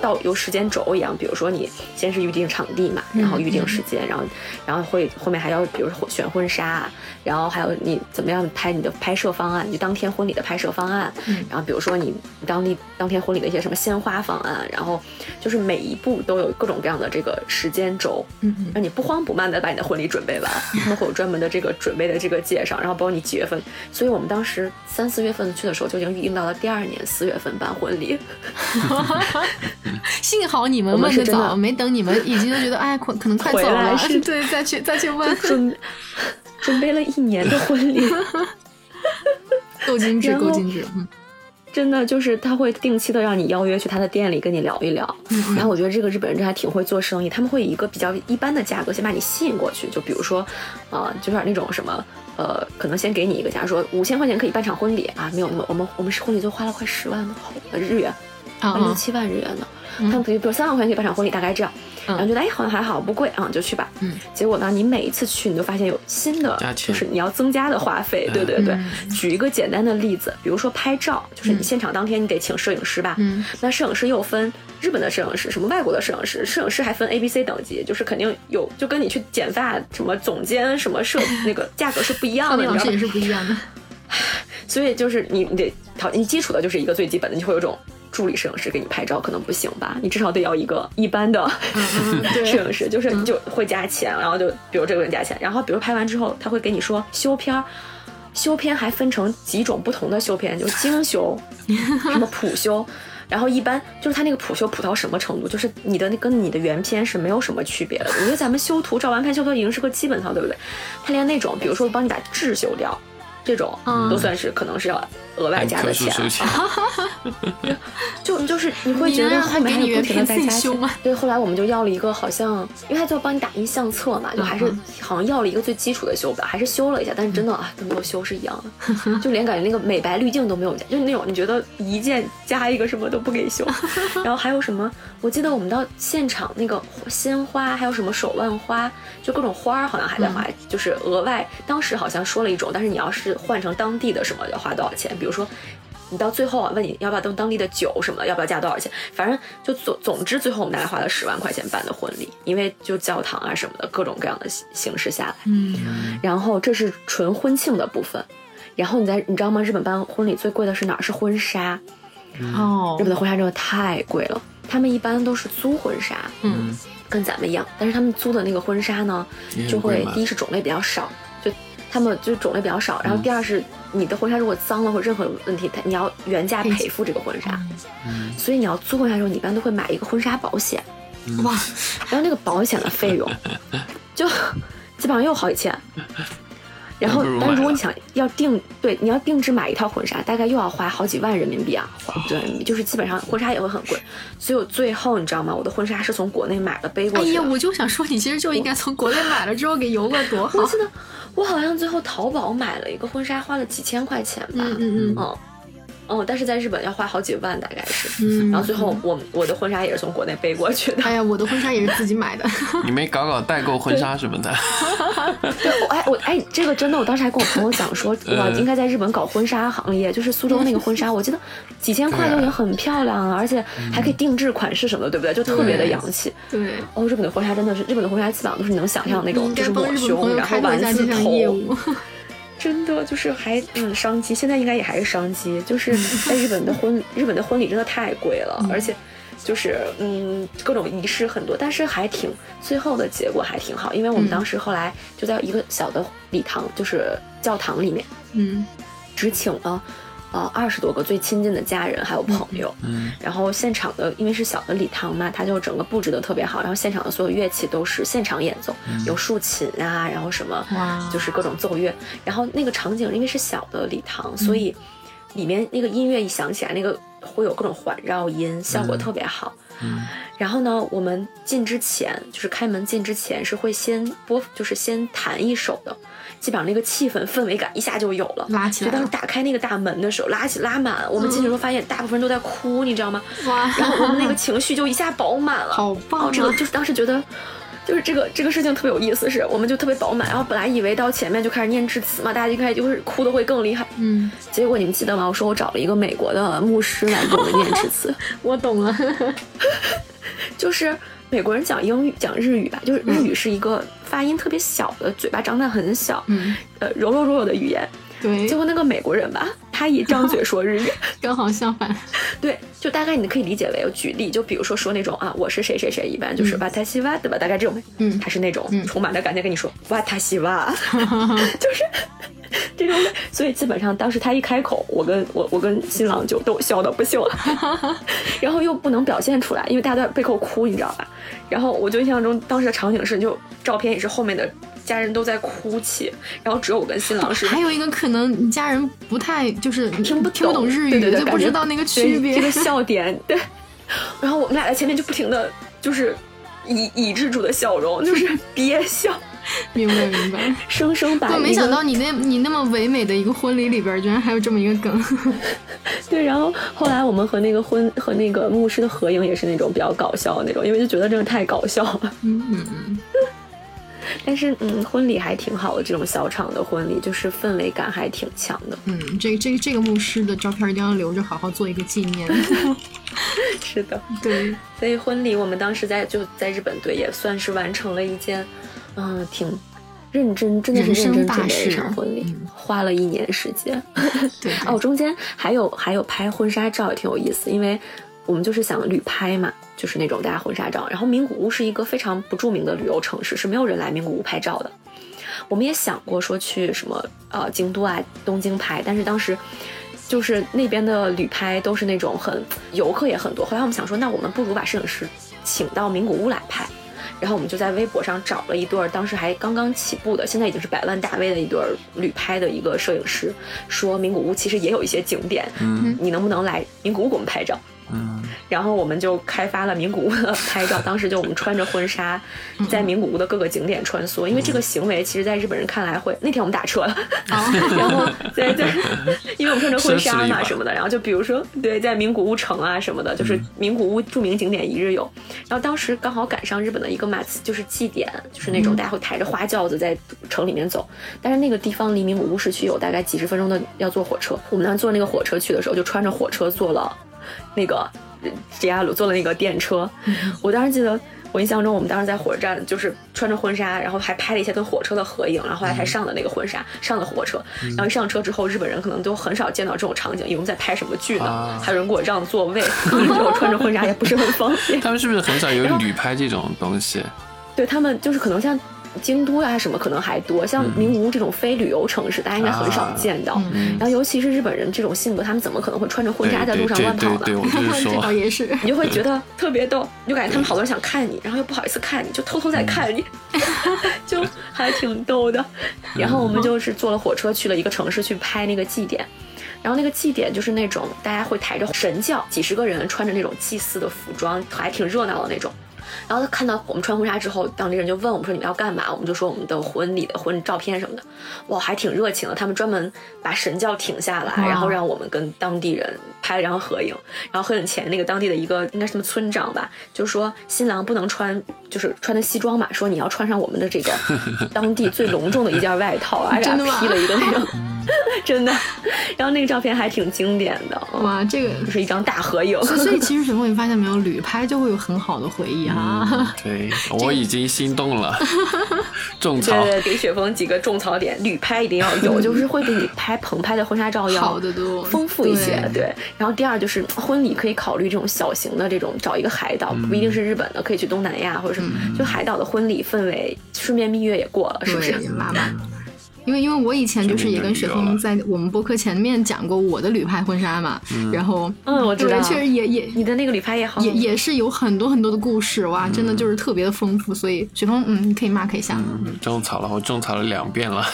到有时间轴一样。比如说你先是预定场地嘛，然后预定时间，然后然后会后面还要比如说选婚纱，然后还有你怎么样拍你的拍摄方案，就当天婚礼的拍摄方案。然后比如说你当地当天婚礼的一些什么鲜花方案，然后就是每一步都有各种各样的这个时间轴，嗯嗯，让你不慌不慢的把你的婚礼准备完。他们会有专门的这个准备的这个介绍，然后包括你几月份。所以我们当时三四月份去的时候，就已经预定到了第二年四月份办婚礼。<laughs> 幸好你们问的早，的没等你们已经都觉得哎，可可能快走了，是 <laughs> 对，再去再去问，准准备了一年的婚礼。<laughs> 够精致，够精致，嗯真的就是他会定期的让你邀约去他的店里跟你聊一聊，嗯。然后我觉得这个日本人真还挺会做生意，他们会以一个比较一般的价格先把你吸引过去，就比如说，啊、就有点那种什么，呃，可能先给你一个价，说五千块钱可以办场婚礼啊，没有那么，我们我们是婚礼就花了快十万的呃日元，六七万日元呢，他们可以比如三万块钱可以办场婚礼，大概这样，嗯然后觉得哎好像还好不贵啊，就去吧，嗯，结果呢，你每一次去你都发现有新的就是你要增加的花费，对对对。举一个简单的例子，比如说拍照，就是你现场当天你得请摄影师吧，嗯。那摄影师又分日本的摄影师，什么外国的摄影师，摄影师还分 A、B、C 等级，就是肯定有，就跟你去剪发什么总监什么摄那个 <laughs> 价格是不一样的，你知道吧少年老师也？是不一样的，<sighs> 所以就是你你得讨你基础的就是一个最基本的，你会有种助理摄影师给你拍照，可能不行吧？你至少得要一个一般的嗯 <laughs> 摄影师，就是就会加钱，然后就比如这个人加钱，然后比如拍完之后他会给你说修片儿。修片还分成几种不同的修片，就是精修，什么普修，<laughs> 然后一般就是他那个普修普到什么程度，就是你的那跟你的原片是没有什么区别的。我觉得咱们修图照完拍修图已经是个基本套，对不对？他连那种比如说帮你把痣修掉，这种嗯都算是可能是要额外加的钱，<laughs> 就就是你会觉得后面还有不停的在加钱修吗。对，后来我们就要了一个好像，因为他就要帮你打印相册嘛，就还是嗯好像要了一个最基础的修表，还是修了一下，但是真的啊，跟没有修是一样的，<laughs> 就连感觉那个美白滤镜都没有加，就是那种你觉得一键加一个什么都不给修。<laughs> 然后还有什么？我记得我们到现场那个鲜花，还有什么手腕花，就各种花儿好像还在花，就是额外当时好像说了一种，但是你要是换成当地的什么要花多少钱？比如说。你到最后啊，问你要不要当当地的酒什么的，要不要加多少钱？反正就总总之，最后我们大概花了十万块钱办的婚礼，因为就教堂啊什么的各种各样的形形式下来。嗯然后这是纯婚庆的部分，然后你在你知道吗？日本办婚礼最贵的是哪儿？是婚纱。哦日本的婚纱真的太贵了，他们一般都是租婚纱，嗯跟咱们一样，但是他们租的那个婚纱呢，就会第一是种类比较少，就他们就是种类比较少，然后第二是你的婚纱如果脏了或者任何问题，他你要原价赔付这个婚纱，嗯。所以你要租婚纱的时候，你一般都会买一个婚纱保险，哇，然后那个保险的费用就基本上又好几千。然后但是如果你想要定对，你要定制买一套婚纱，大概又要花好几万人民币啊，对，就是基本上婚纱也会很贵。所以我最后你知道吗？我的婚纱是从国内买的背过去的。哎呀，我就想说，你其实就应该从国内买了之后给邮过，多好我。记得我好像最后淘宝买了一个婚纱，花了几千块钱吧。嗯嗯嗯嗯嗯，但是在日本要花好几万，大概是。嗯然后最后我我的婚纱也是从国内背过去的。哎呀，我的婚纱也是自己买的。<laughs> 你没搞搞代购婚纱什么的？对，我哎我哎，这个真的，我当时还跟我朋友讲说，嗯哇，应该在日本搞婚纱行业，就是苏州那个婚纱，我记得几千块就已经很漂亮了，而且还可以定制款式什么的，对不对？就特别的洋气。对，哦，日本的婚纱真的是，日本的婚纱基本上都是你能想象那种，就是抹胸，然后丸子头，务。<laughs> 真的就是还嗯商机，现在应该也还是商机，就是在 <laughs> 日本的婚日本的婚礼真的太贵了，而且就是嗯各种仪式很多，但是还挺最后的结果还挺好，因为我们嗯。当时后来就在一个小的礼堂，就是教堂里面，嗯。只请了呃二十多个最亲近的家人还有朋友，嗯。然后现场的因为是小的礼堂嘛，它就整个布置的特别好，然后现场的所有乐器都是现场演奏，有竖琴啊，然后什么就是各种奏乐，然后那个场景因为是小的礼堂，所以里面那个音乐一响起来，那个会有各种环绕音，效果特别好。嗯。然后呢，我们进之前，就是开门进之前是会先播，就是先弹一首的，基本上那个气氛氛围感一下就有了。拉起来就当时打开那个大门的时候，拉起拉满，我们进去的时候发现大部分人都在哭，你知道吗？哇，然后我们那个情绪就一下饱满了。好棒这个就是当时觉得。就是这个这个事情特别有意思，是我们就特别饱满，然后本来以为到前面就开始念致辞嘛，大家就开始就是哭的会更厉害，嗯，结果你们记得吗？我说我找了一个美国的牧师来给我们念致辞，<laughs> 我懂了。<laughs> 就是美国人讲英语讲日语吧，就是日语是一个发音特别小的，嘴巴张得很小，嗯，呃柔柔弱弱的语言，对。结，果那个美国人吧，他他一张嘴说日语，<laughs> 刚好相反。<laughs> 对，就大概你可以理解为举例，就比如说说那种啊，我是谁谁谁，一般就是哇塔西哇，对吧？大概这种，嗯。他是那种充满了感情跟你说哇塔西哇，<laughs> 就是 <laughs> 这种。所以基本上当时他一开口，我跟我我跟新郎就都笑的不行了，<laughs> <laughs> 然后又不能表现出来，因为大家都在背后哭，你知道吧？然后我就印象中当时的场景是，就照片也是后面的。家人都在哭泣，然后只有我跟新郎是。还有一个可能，你家人不太就是听不听不懂日语，对对对，就不知道那个区别。这个笑点，对。然后我们俩在前面就不停的就是以抑制住的笑容，就是憋笑。<laughs> 明白明白，生生把。我没想到你那你那么唯美的一个婚礼里边，居然还有这么一个梗。<laughs> 对，然后后来我们和那个婚和那个牧师的合影也是那种比较搞笑的那种，因为就觉得真的太搞笑了。嗯嗯嗯。<laughs> 但是，嗯，婚礼还挺好的，这种小场的婚礼就是氛围感还挺强的。嗯，这这这个牧师的照片一定要留着，好好做一个纪念。是的，对。所以婚礼我们当时在就在日本队也算是完成了一件，嗯，挺认真，真的是认真准备的一场婚礼，花了一年时间。<laughs> 对。<laughs> 哦，中间还有还有拍婚纱照也挺有意思，因为我们就是想旅拍嘛。就是那种大家婚纱照，然后名古屋是一个非常不著名的旅游城市，是没有人来名古屋拍照的。我们也想过说去什么呃京都啊、东京拍，但是当时就是那边的旅拍都是那种很游客也很多。后来我们想说，那我们不如把摄影师请到名古屋来拍。然后我们就在微博上找了一对儿，当时还刚刚起步的，现在已经是百万大 V 的一对旅拍的一个摄影师，说名古屋其实也有一些景点，嗯，你能不能来名古屋给我们拍照？嗯，然后我们就开发了名古屋的 <laughs> 拍照。<laughs> 当时就我们穿着婚纱，在名古屋的各个景点穿梭。因为这个行为，其实在日本人看来会。那天我们打车了，<laughs> 然后对对，因为我们穿着婚纱嘛什么的。然后就比如说，对，在名古屋城啊什么的，就是名古屋著名景点一日游。然后当时刚好赶上日本的一个马次，就是祭典，就是那种大家会抬着花轿子在城里面走。但是那个地方离名古屋市区有大概几十分钟的要坐火车。我们当时坐那个火车去的时候，就穿着火车坐了。<laughs> 那个吉亚鲁坐了那个电车，我当时记得，我印象中我们当时在火车站就是穿着婚纱，然后还拍了一些跟火车的合影，然后后来才上的那个婚纱，上了火车，然后一上车之后，日本人可能都很少见到这种场景，因为我们在拍什么剧呢？还有人给我让座位，我穿着婚纱也不是很方便。<laughs> 他们是不是很少有旅拍这种东西？对他们就是可能像。京都啊什么可能还多，像名古屋这种非旅游城市，大家应该很少见到。然后尤其是日本人这种性格，他们怎么可能会穿着婚纱在路上乱跑呢？对，我就是说，这倒也是，<laughs> 你就会觉得特别逗，你就感觉他们好多人想看你，然后又不好意思看你，就偷偷在看你，就 <laughs> 还挺逗的。然后我们就是坐了火车去了一个城市去拍那个祭典，然后那个祭典就是那种大家会抬着神轿，几十个人穿着那种祭祀的服装，还挺热闹的那种。然后他看到我们穿婚纱之后，当地人就问我们说：“你们要干嘛？”我们就说我们的婚礼的婚照片什么的。哇，还挺热情的。他们专门把神轿停下来，然后让我们跟当地人拍了张合影。然后合影前，那个当地的一个应该什么村长吧，就说新郎不能穿，就是穿的西装嘛，说你要穿上我们的这个 <laughs> 当地最隆重的一件外套，还给他披了一个那种。<laughs> 真的，然后那个照片还挺经典的。哇，这个就是一张大合影。所以其实雪峰，你发现没有，<laughs> 旅拍就会有很好的回忆啊。对，我已经心动了。种草，对对，给雪峰几个种草点，旅拍一定要有，就是会比你拍棚拍的婚纱照要好的多，丰富一些。对，然后第二就是婚礼可以考虑这种小型的这种，找一个海岛，不一定是日本的，可以去东南亚或者什么，就海岛的婚礼氛围，顺便蜜月也过了，是不是？拉满。因为因为我以前就是也跟雪峰在我们播客前面讲过我的旅拍婚纱嘛，然后嗯，我知道，确实也也你的那个旅拍也好，也也是有很多很多的故事哇，真的就是特别的丰富，所以雪峰嗯，你可以 mark 一下。种草了，我种草了两遍了。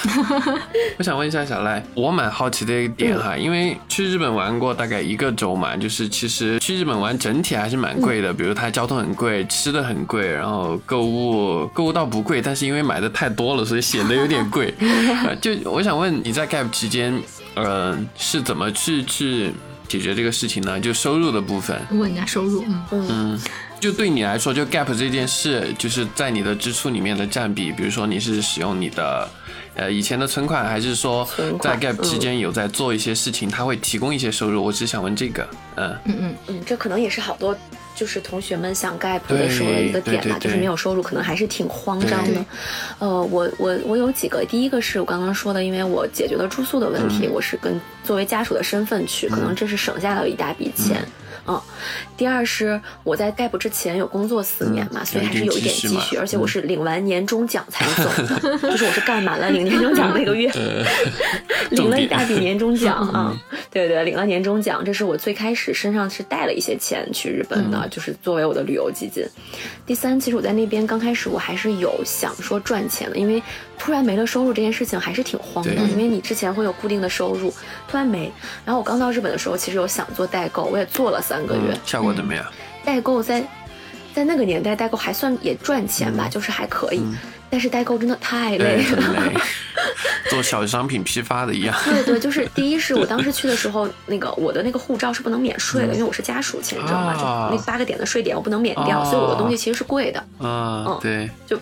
<laughs> 我想问一下小赖，我蛮好奇的一个点哈，因为去日本玩过大概一个周嘛，就是其实去日本玩整体还是蛮贵的，比如它交通很贵，吃的很贵，然后购物购物倒不贵，但是因为买的太多了，所以显得有点贵。<laughs> 就我想问你在 gap 期间，呃，是怎么去去解决这个事情呢？就收入的部分。问人家收入，嗯嗯，就对你来说，就 gap 这件事，就是在你的支出里面的占比，比如说你是使用你的呃以前的存款，还是说在 gap 期间有在做一些事情，它会提供一些收入？我只想问这个，嗯嗯嗯嗯，这可能也是好多。就是同学们想 gap 的时候的一个点吧，就是没有收入，可能还是挺慌张的。呃，我我我有几个，第一个是我刚刚说的，因为我解决了住宿的问题，我是跟作为家属的身份去，可能这是省下了一大笔钱。嗯，第二是我在 gap 之前有工作四年嘛，所以还是有一点积蓄，而且我是领完年终奖才走的，<laughs> 就是我是干满了领年终奖那个月 <laughs> <laughs> 领了一大笔年终奖啊，对对，领了年终奖，这是我最开始身上是带了一些钱去日本的，就是作为我的旅游基金。第三，其实我在那边刚开始我还是有想说赚钱的，因为。突然没了收入这件事情还是挺慌的，因为你之前会有固定的收入，突然没。然后我刚到日本的时候，其实有想做代购，我也做了三个月，效果怎么样？代购在在那个年代，代购还算也赚钱吧，就是还可以。但是代购真的太累了，<laughs> 做小商品批发的一样。对对，就是第一是我当时去的时候，那个我的那个护照是不能免税的，因为我是家属签证嘛，就那八个点的税点我不能免掉，所以我的东西其实是贵的。嗯，对，就。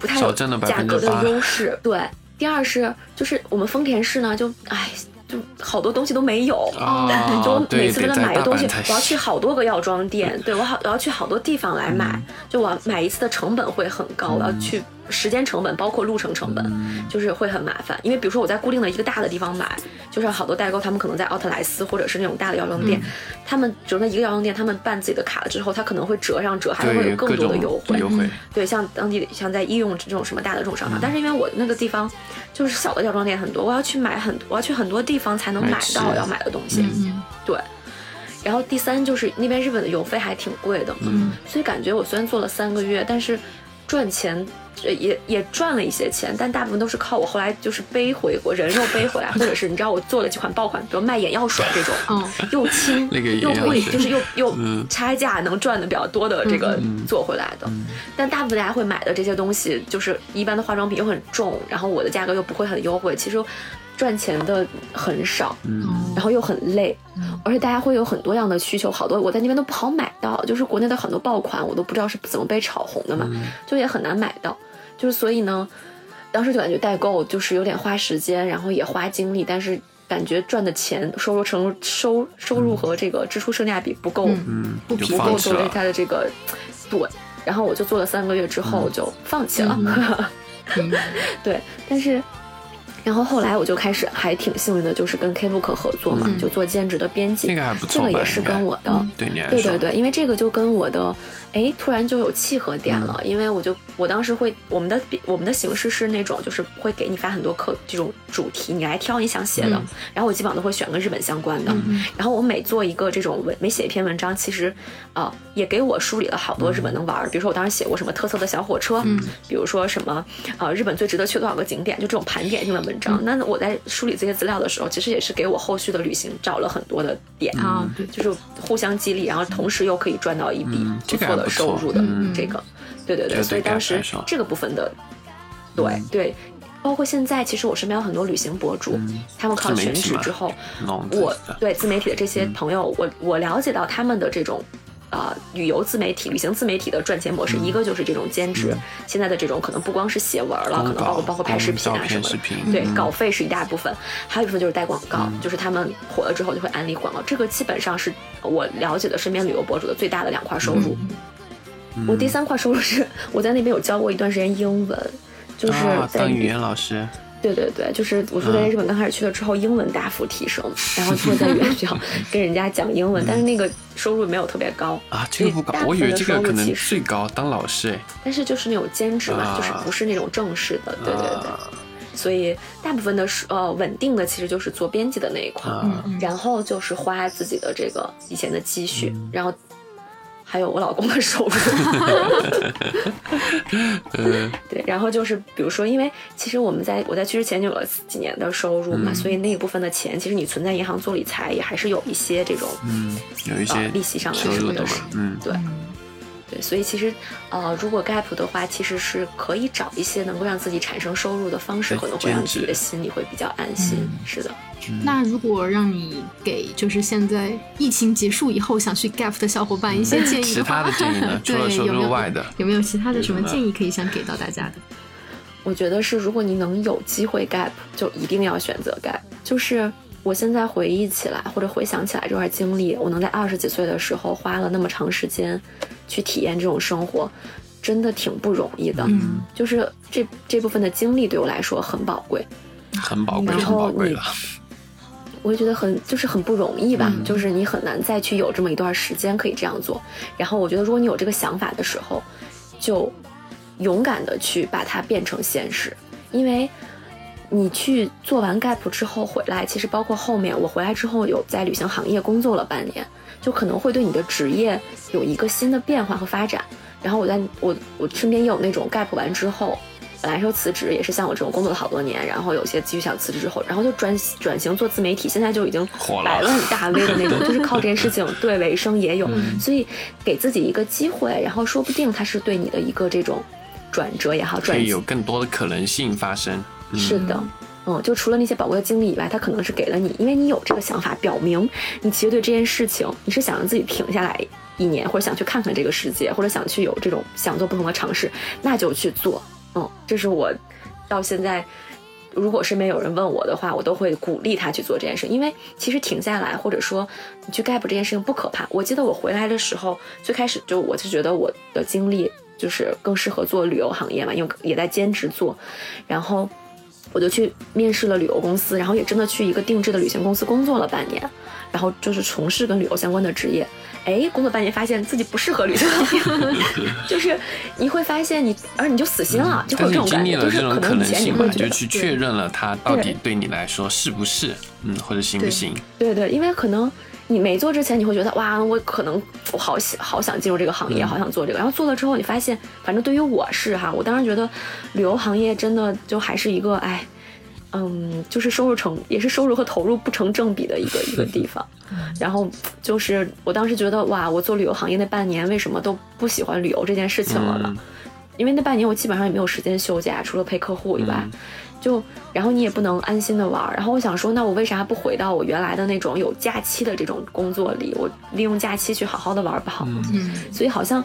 不太有价格的优势，对。第二是，就是我们丰田市呢，就唉，就好多东西都没有。<laughs> 就我每次为了买一个东西，我要去好多个药妆店，对我好，我要去好多地方来买，就我买一次的成本会很高，我要去。时间成本包括路程成本，就是会很麻烦。因为比如说我在固定的一个大的地方买，就是好多代购，他们可能在奥特莱斯或者是那种大的药妆店，他们比如说一个药妆店，他们办自己的卡了之后，他可能会折上折，还会有更多的优惠。优惠。对，像当地像在医用这种什么大的这种商场，但是因为我那个地方就是小的药妆店很多，我要去买很，我要去很多地方才能买到要买的东西。嗯，对。然后第三就是那边日本的邮费还挺贵的，嗯，所以感觉我虽然做了三个月，但是赚钱。也也赚了一些钱，但大部分都是靠我后来就是背回国人肉背回来，或者是你知道我做了几款爆款，比如卖眼药水这种，又轻又贵，就是又又差价能赚的比较多的这个做回来的。但大部分大家会买的这些东西，就是一般的化妆品又很重，然后我的价格又不会很优惠，其实赚钱的很少，然后又很累，而且大家会有很多样的需求，好多我在那边都不好买到，就是国内的很多爆款我都不知道是怎么被炒红的嘛，就也很难买到。就是所以呢，当时就感觉代购就是有点花时间，然后也花精力，但是感觉赚的钱收入成收收入和这个支出性价比不够，嗯。不不够作为他的这个对，然后我就做了三个月之后就放弃了，<laughs> 对，但是。然后后来我就开始还挺幸运的，就是跟 Kbook 合作嘛，就做兼职的编辑。这个还不错。这个也是跟我的，对对对对，因为这个就跟我的，哎，突然就有契合点了。因为我就我当时会，我们的我们的形式是那种，就是会给你发很多课这种主题，你来挑你想写的。然后我基本上都会选跟日本相关的。然后我每做一个这种文，每写一篇文章，其实啊，也给我梳理了好多日本能玩儿。比如说我当时写过什么特色的小火车，比如说什么啊，日本最值得去多少个景点，就这种盘点性的文。文章，那我在梳理这些资料的时候，其实也是给我后续的旅行找了很多的点啊，就是互相激励，然后同时又可以赚到一笔不错的收入的这个，对对对，所以当时这个部分的，对对，包括现在，其实我身边有很多旅行博主，他们靠全职之后，我对自媒体的这些朋友，我我了解到他们的这种。呃，旅游自媒体、旅行自媒体的赚钱模式，一个就是这种兼职。现在的这种可能不光是写文了，可能包括包括拍视频啊什么的。对，稿费是一大部分，还有一部分就是带广告，就是他们火了之后就会安利广告。这个基本上是我了解的身边旅游博主的最大的两块收入。我第三块收入是 <laughs> 我在那边有教过一段时间英文，就是当语言老师。对对对，就是我说在日本刚开始去了之后，英文大幅提升，<laughs> 然后就会在语言学校 <laughs> 跟人家讲英文，但是那个收入没有特别高啊，这个不高，我以为这个可能最高，当老师。哎，但是就是那种兼职嘛，就是不是那种正式的，对对对，所以大部分的呃稳定的其实就是做编辑的那一块，然后就是花自己的这个以前的积蓄，然后。还有我老公的收入，<laughs> 对，然后就是比如说，因为其实我们在我在去之前就有了几年的收入嘛，所以那一部分的钱，其实你存在银行做理财也还是有一些这种，嗯，有一些利息上的什么的嘛，嗯，对，对，所以其实呃，如果 gap 的话，其实是可以找一些能够让自己产生收入的方式，可能会让自己的心里会比较安心，是的。那如果让你给就是现在疫情结束以后想去 gap 的小伙伴一些建议的话，<laughs> 对，有没有外的？有没有其他的什么建议可以想给到大家的？我觉得是，如果你能有机会 gap，就一定要选择 gap。就是我现在回忆起来或者回想起来这段经历，我能在二十几岁的时候花了那么长时间去体验这种生活，真的挺不容易的。嗯，就是这这部分的经历对我来说很宝贵，很宝贵，然很宝后你。我就觉得很就是很不容易吧，嗯就是你很难再去有这么一段时间可以这样做。然后我觉得，如果你有这个想法的时候，就勇敢的去把它变成现实，因为你去做完 gap 之后回来，其实包括后面我回来之后有在旅行行业工作了半年，就可能会对你的职业有一个新的变化和发展。然后我在我我身边也有那种 gap 完之后。本来说辞职，也是像我这种工作了好多年，然后有些继续想辞职之后，然后就转转型做自媒体，现在就已经火了百万大 V 的那种，<laughs> 就是靠这件事情对为生也有，嗯所以给自己一个机会，然后说不定它是对你的一个这种转折也好，可转有更多的可能性发生。嗯是的。嗯，就除了那些宝贵的经历以外，他可能是给了你，因为你有这个想法，表明你其实对这件事情，你是想让自己停下来一年，或者想去看看这个世界，或者想去有这种想做不同的尝试，那就去做。嗯，这是我到现在，如果身边有人问我的话，我都会鼓励他去做这件事，因为其实停下来，或者说你去 gap 这件事情不可怕。我记得我回来的时候，最开始就我就觉得我的经历就是更适合做旅游行业嘛，因为也在兼职做，然后我就去面试了旅游公司，然后也真的去一个定制的旅行公司工作了半年，然后就是从事跟旅游相关的职业。哎，工作半年发现自己不适合旅行 <laughs> <laughs> 就是你会发现你，而你就死心了，就会有这种感觉，就是可可能以前你能性嘛，会就去确认了它到底对你来说是不是，嗯，或者行不对行。对对，因为可能你没做之前，你会觉得哇，我可能我好想好想进入这个行业，嗯好想做这个。然后做了之后，你发现，反正对于我是哈，我当时觉得旅游行业真的就还是一个哎，嗯，就是收入成也是收入和投入不成正比的一个 <laughs> 一个地方。<laughs> 然后就是我当时觉得哇，我做旅游行业那半年为什么都不喜欢旅游这件事情了呢？嗯因为那半年我基本上也没有时间休假，除了陪客户以外，嗯就然后你也不能安心的玩儿。然后我想说，那我为啥不回到我原来的那种有假期的这种工作里？我利用假期去好好的玩儿不好吗？嗯所以好像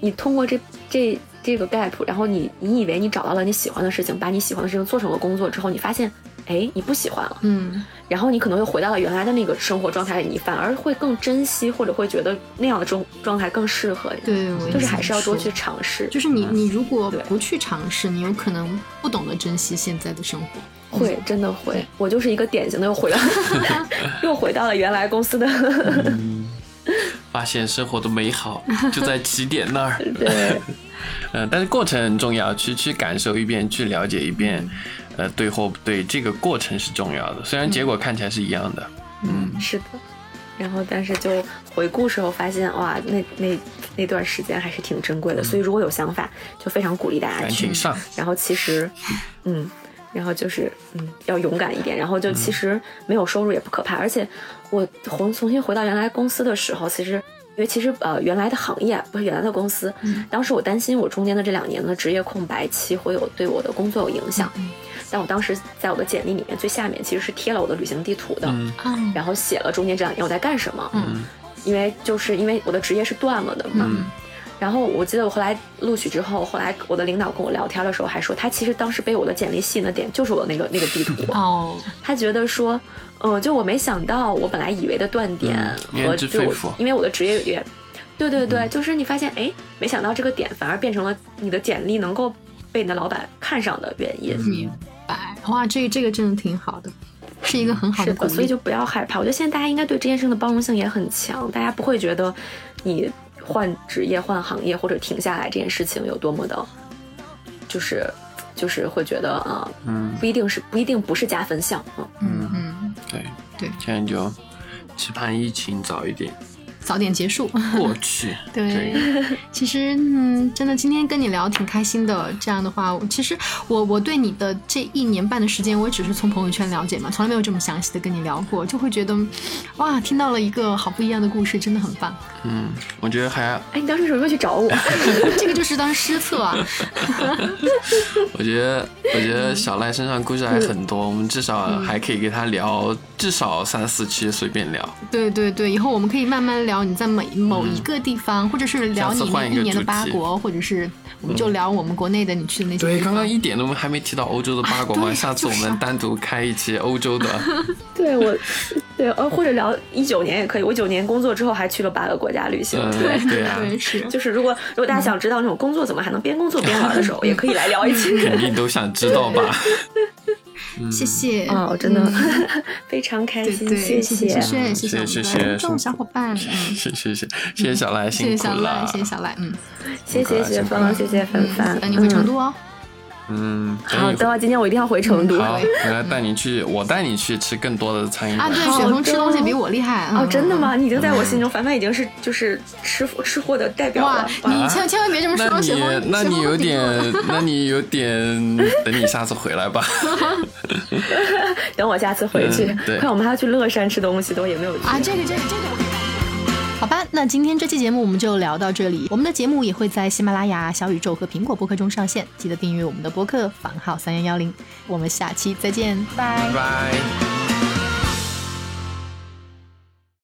你通过这这这个 gap，然后你你以为你找到了你喜欢的事情，把你喜欢的事情做成了工作之后，你发现，哎，你不喜欢了。嗯然后你可能又回到了原来的那个生活状态里，你反而会更珍惜，或者会觉得那样的状状态更适合你。对，我就是还是要多去尝试。就是你，你如果不去尝试，你有可能不懂得珍惜现在的生活。会，真的会。我就是一个典型的又回到 <laughs> 又回到了原来公司的发现生活的美好 <laughs> 就在起点那儿。对 <laughs> 嗯，但是过程很重要，去去感受一遍，去了解一遍，呃，对或不对，这个过程是重要的。虽然结果看起来是一样的，嗯，是的。然后，但是就回顾时候发现，哇，那那那段时间还是挺珍贵的。所以，如果有想法，就非常鼓励大家去。上，然后，其实，嗯，然后就是，嗯，要勇敢一点。然后就其实没有收入也不可怕。而且，我重重新回到原来公司的时候，其实。因为其实呃，原来的行业不是原来的公司，当时我担心我中间的这两年的职业空白期会有对我的工作有影响，但我当时在我的简历里面最下面其实是贴了我的旅行地图的，嗯。啊，然后写了中间这两年我在干什么，嗯。因为就是因为我的职业是断了的嘛。嗯。然后我记得我后来录取之后，后来我的领导跟我聊天的时候还说，他其实当时被我的简历吸引的点就是我那个那个地图，<laughs> 哦，他觉得说，嗯、就我没想到我本来以为的断点嗯和就我因为我的职业也，对对对，就是你发现哎，没想到这个点反而变成了你的简历能够被你的老板看上的原因。哇，这个这个真的挺好的，是一个很好的，的鼓励。所以就不要害怕。我觉得现在大家应该对这件事情的包容性也很强，大家不会觉得你换职业、换行业或者停下来这件事情有多么的，就是就是会觉得啊、嗯。不一定是不一定不是加分项，嗯，嗯嗯，对对。现在就期盼疫情早一点早点结束。<laughs> 过去。<laughs> 对，<laughs> 其实嗯，真的今天跟你聊挺开心的。这样的话，其实我我对你的这一年半的时间，我也只是从朋友圈了解嘛，从来没有这么详细的跟你聊过，就会觉得哇，听到了一个好不一样的故事，真的很棒。嗯，我觉得还哎，你当时为什么时候去找我？这个就是当失策啊。我觉得，我觉得小赖身上故事还很多，我们至少还可以跟他聊至少三四期，随便聊。对对对，以后我们可以慢慢聊聊你在每某一个地方，或者是聊你那一年的八国，或者是我们就聊我们国内的你去的那些。对，刚刚一点都还没提到欧洲的八国嘛，下次我们单独开一期欧洲的。<laughs> 对我，对呃，或者聊一九年也可以。我九年工作之后还去了八个国家旅行。对对啊，是。就是如果如果大家想知道那种工作怎么还能边工作边玩的时候，也可以来聊一期。<laughs> 肯定都想知道吧。<laughs> 谢谢。我，真的 <laughs> 非常开心，谢谢谢谢。谢谢谢谢众小伙伴，谢谢谢谢谢小赖，谢谢小赖，谢谢小赖，嗯，谢谢雪峰，谢谢粉凡，等你回成都哦。嗯，好的，今天我一定要回成都。好，我来带你去，我带你去吃更多的餐饮。啊，对，雪峰吃东西比我厉害。哦，真的吗？你已经在我心中，凡凡已经是就是吃吃货的代表了。哇，你千千万别这么说，雪峰。那你有点，那你有点，等你下次回来吧。<laughs> <laughs> 等我下次回去。对，快，我们还要去乐山吃东西，都也没有。啊，这个这个这个。好吧，那今天这期节目我们就聊到这里。我们的节目也会在喜马拉雅、小宇宙和苹果播客中上线，记得订阅我们的播客房号三幺幺零。我们下期再见，拜拜。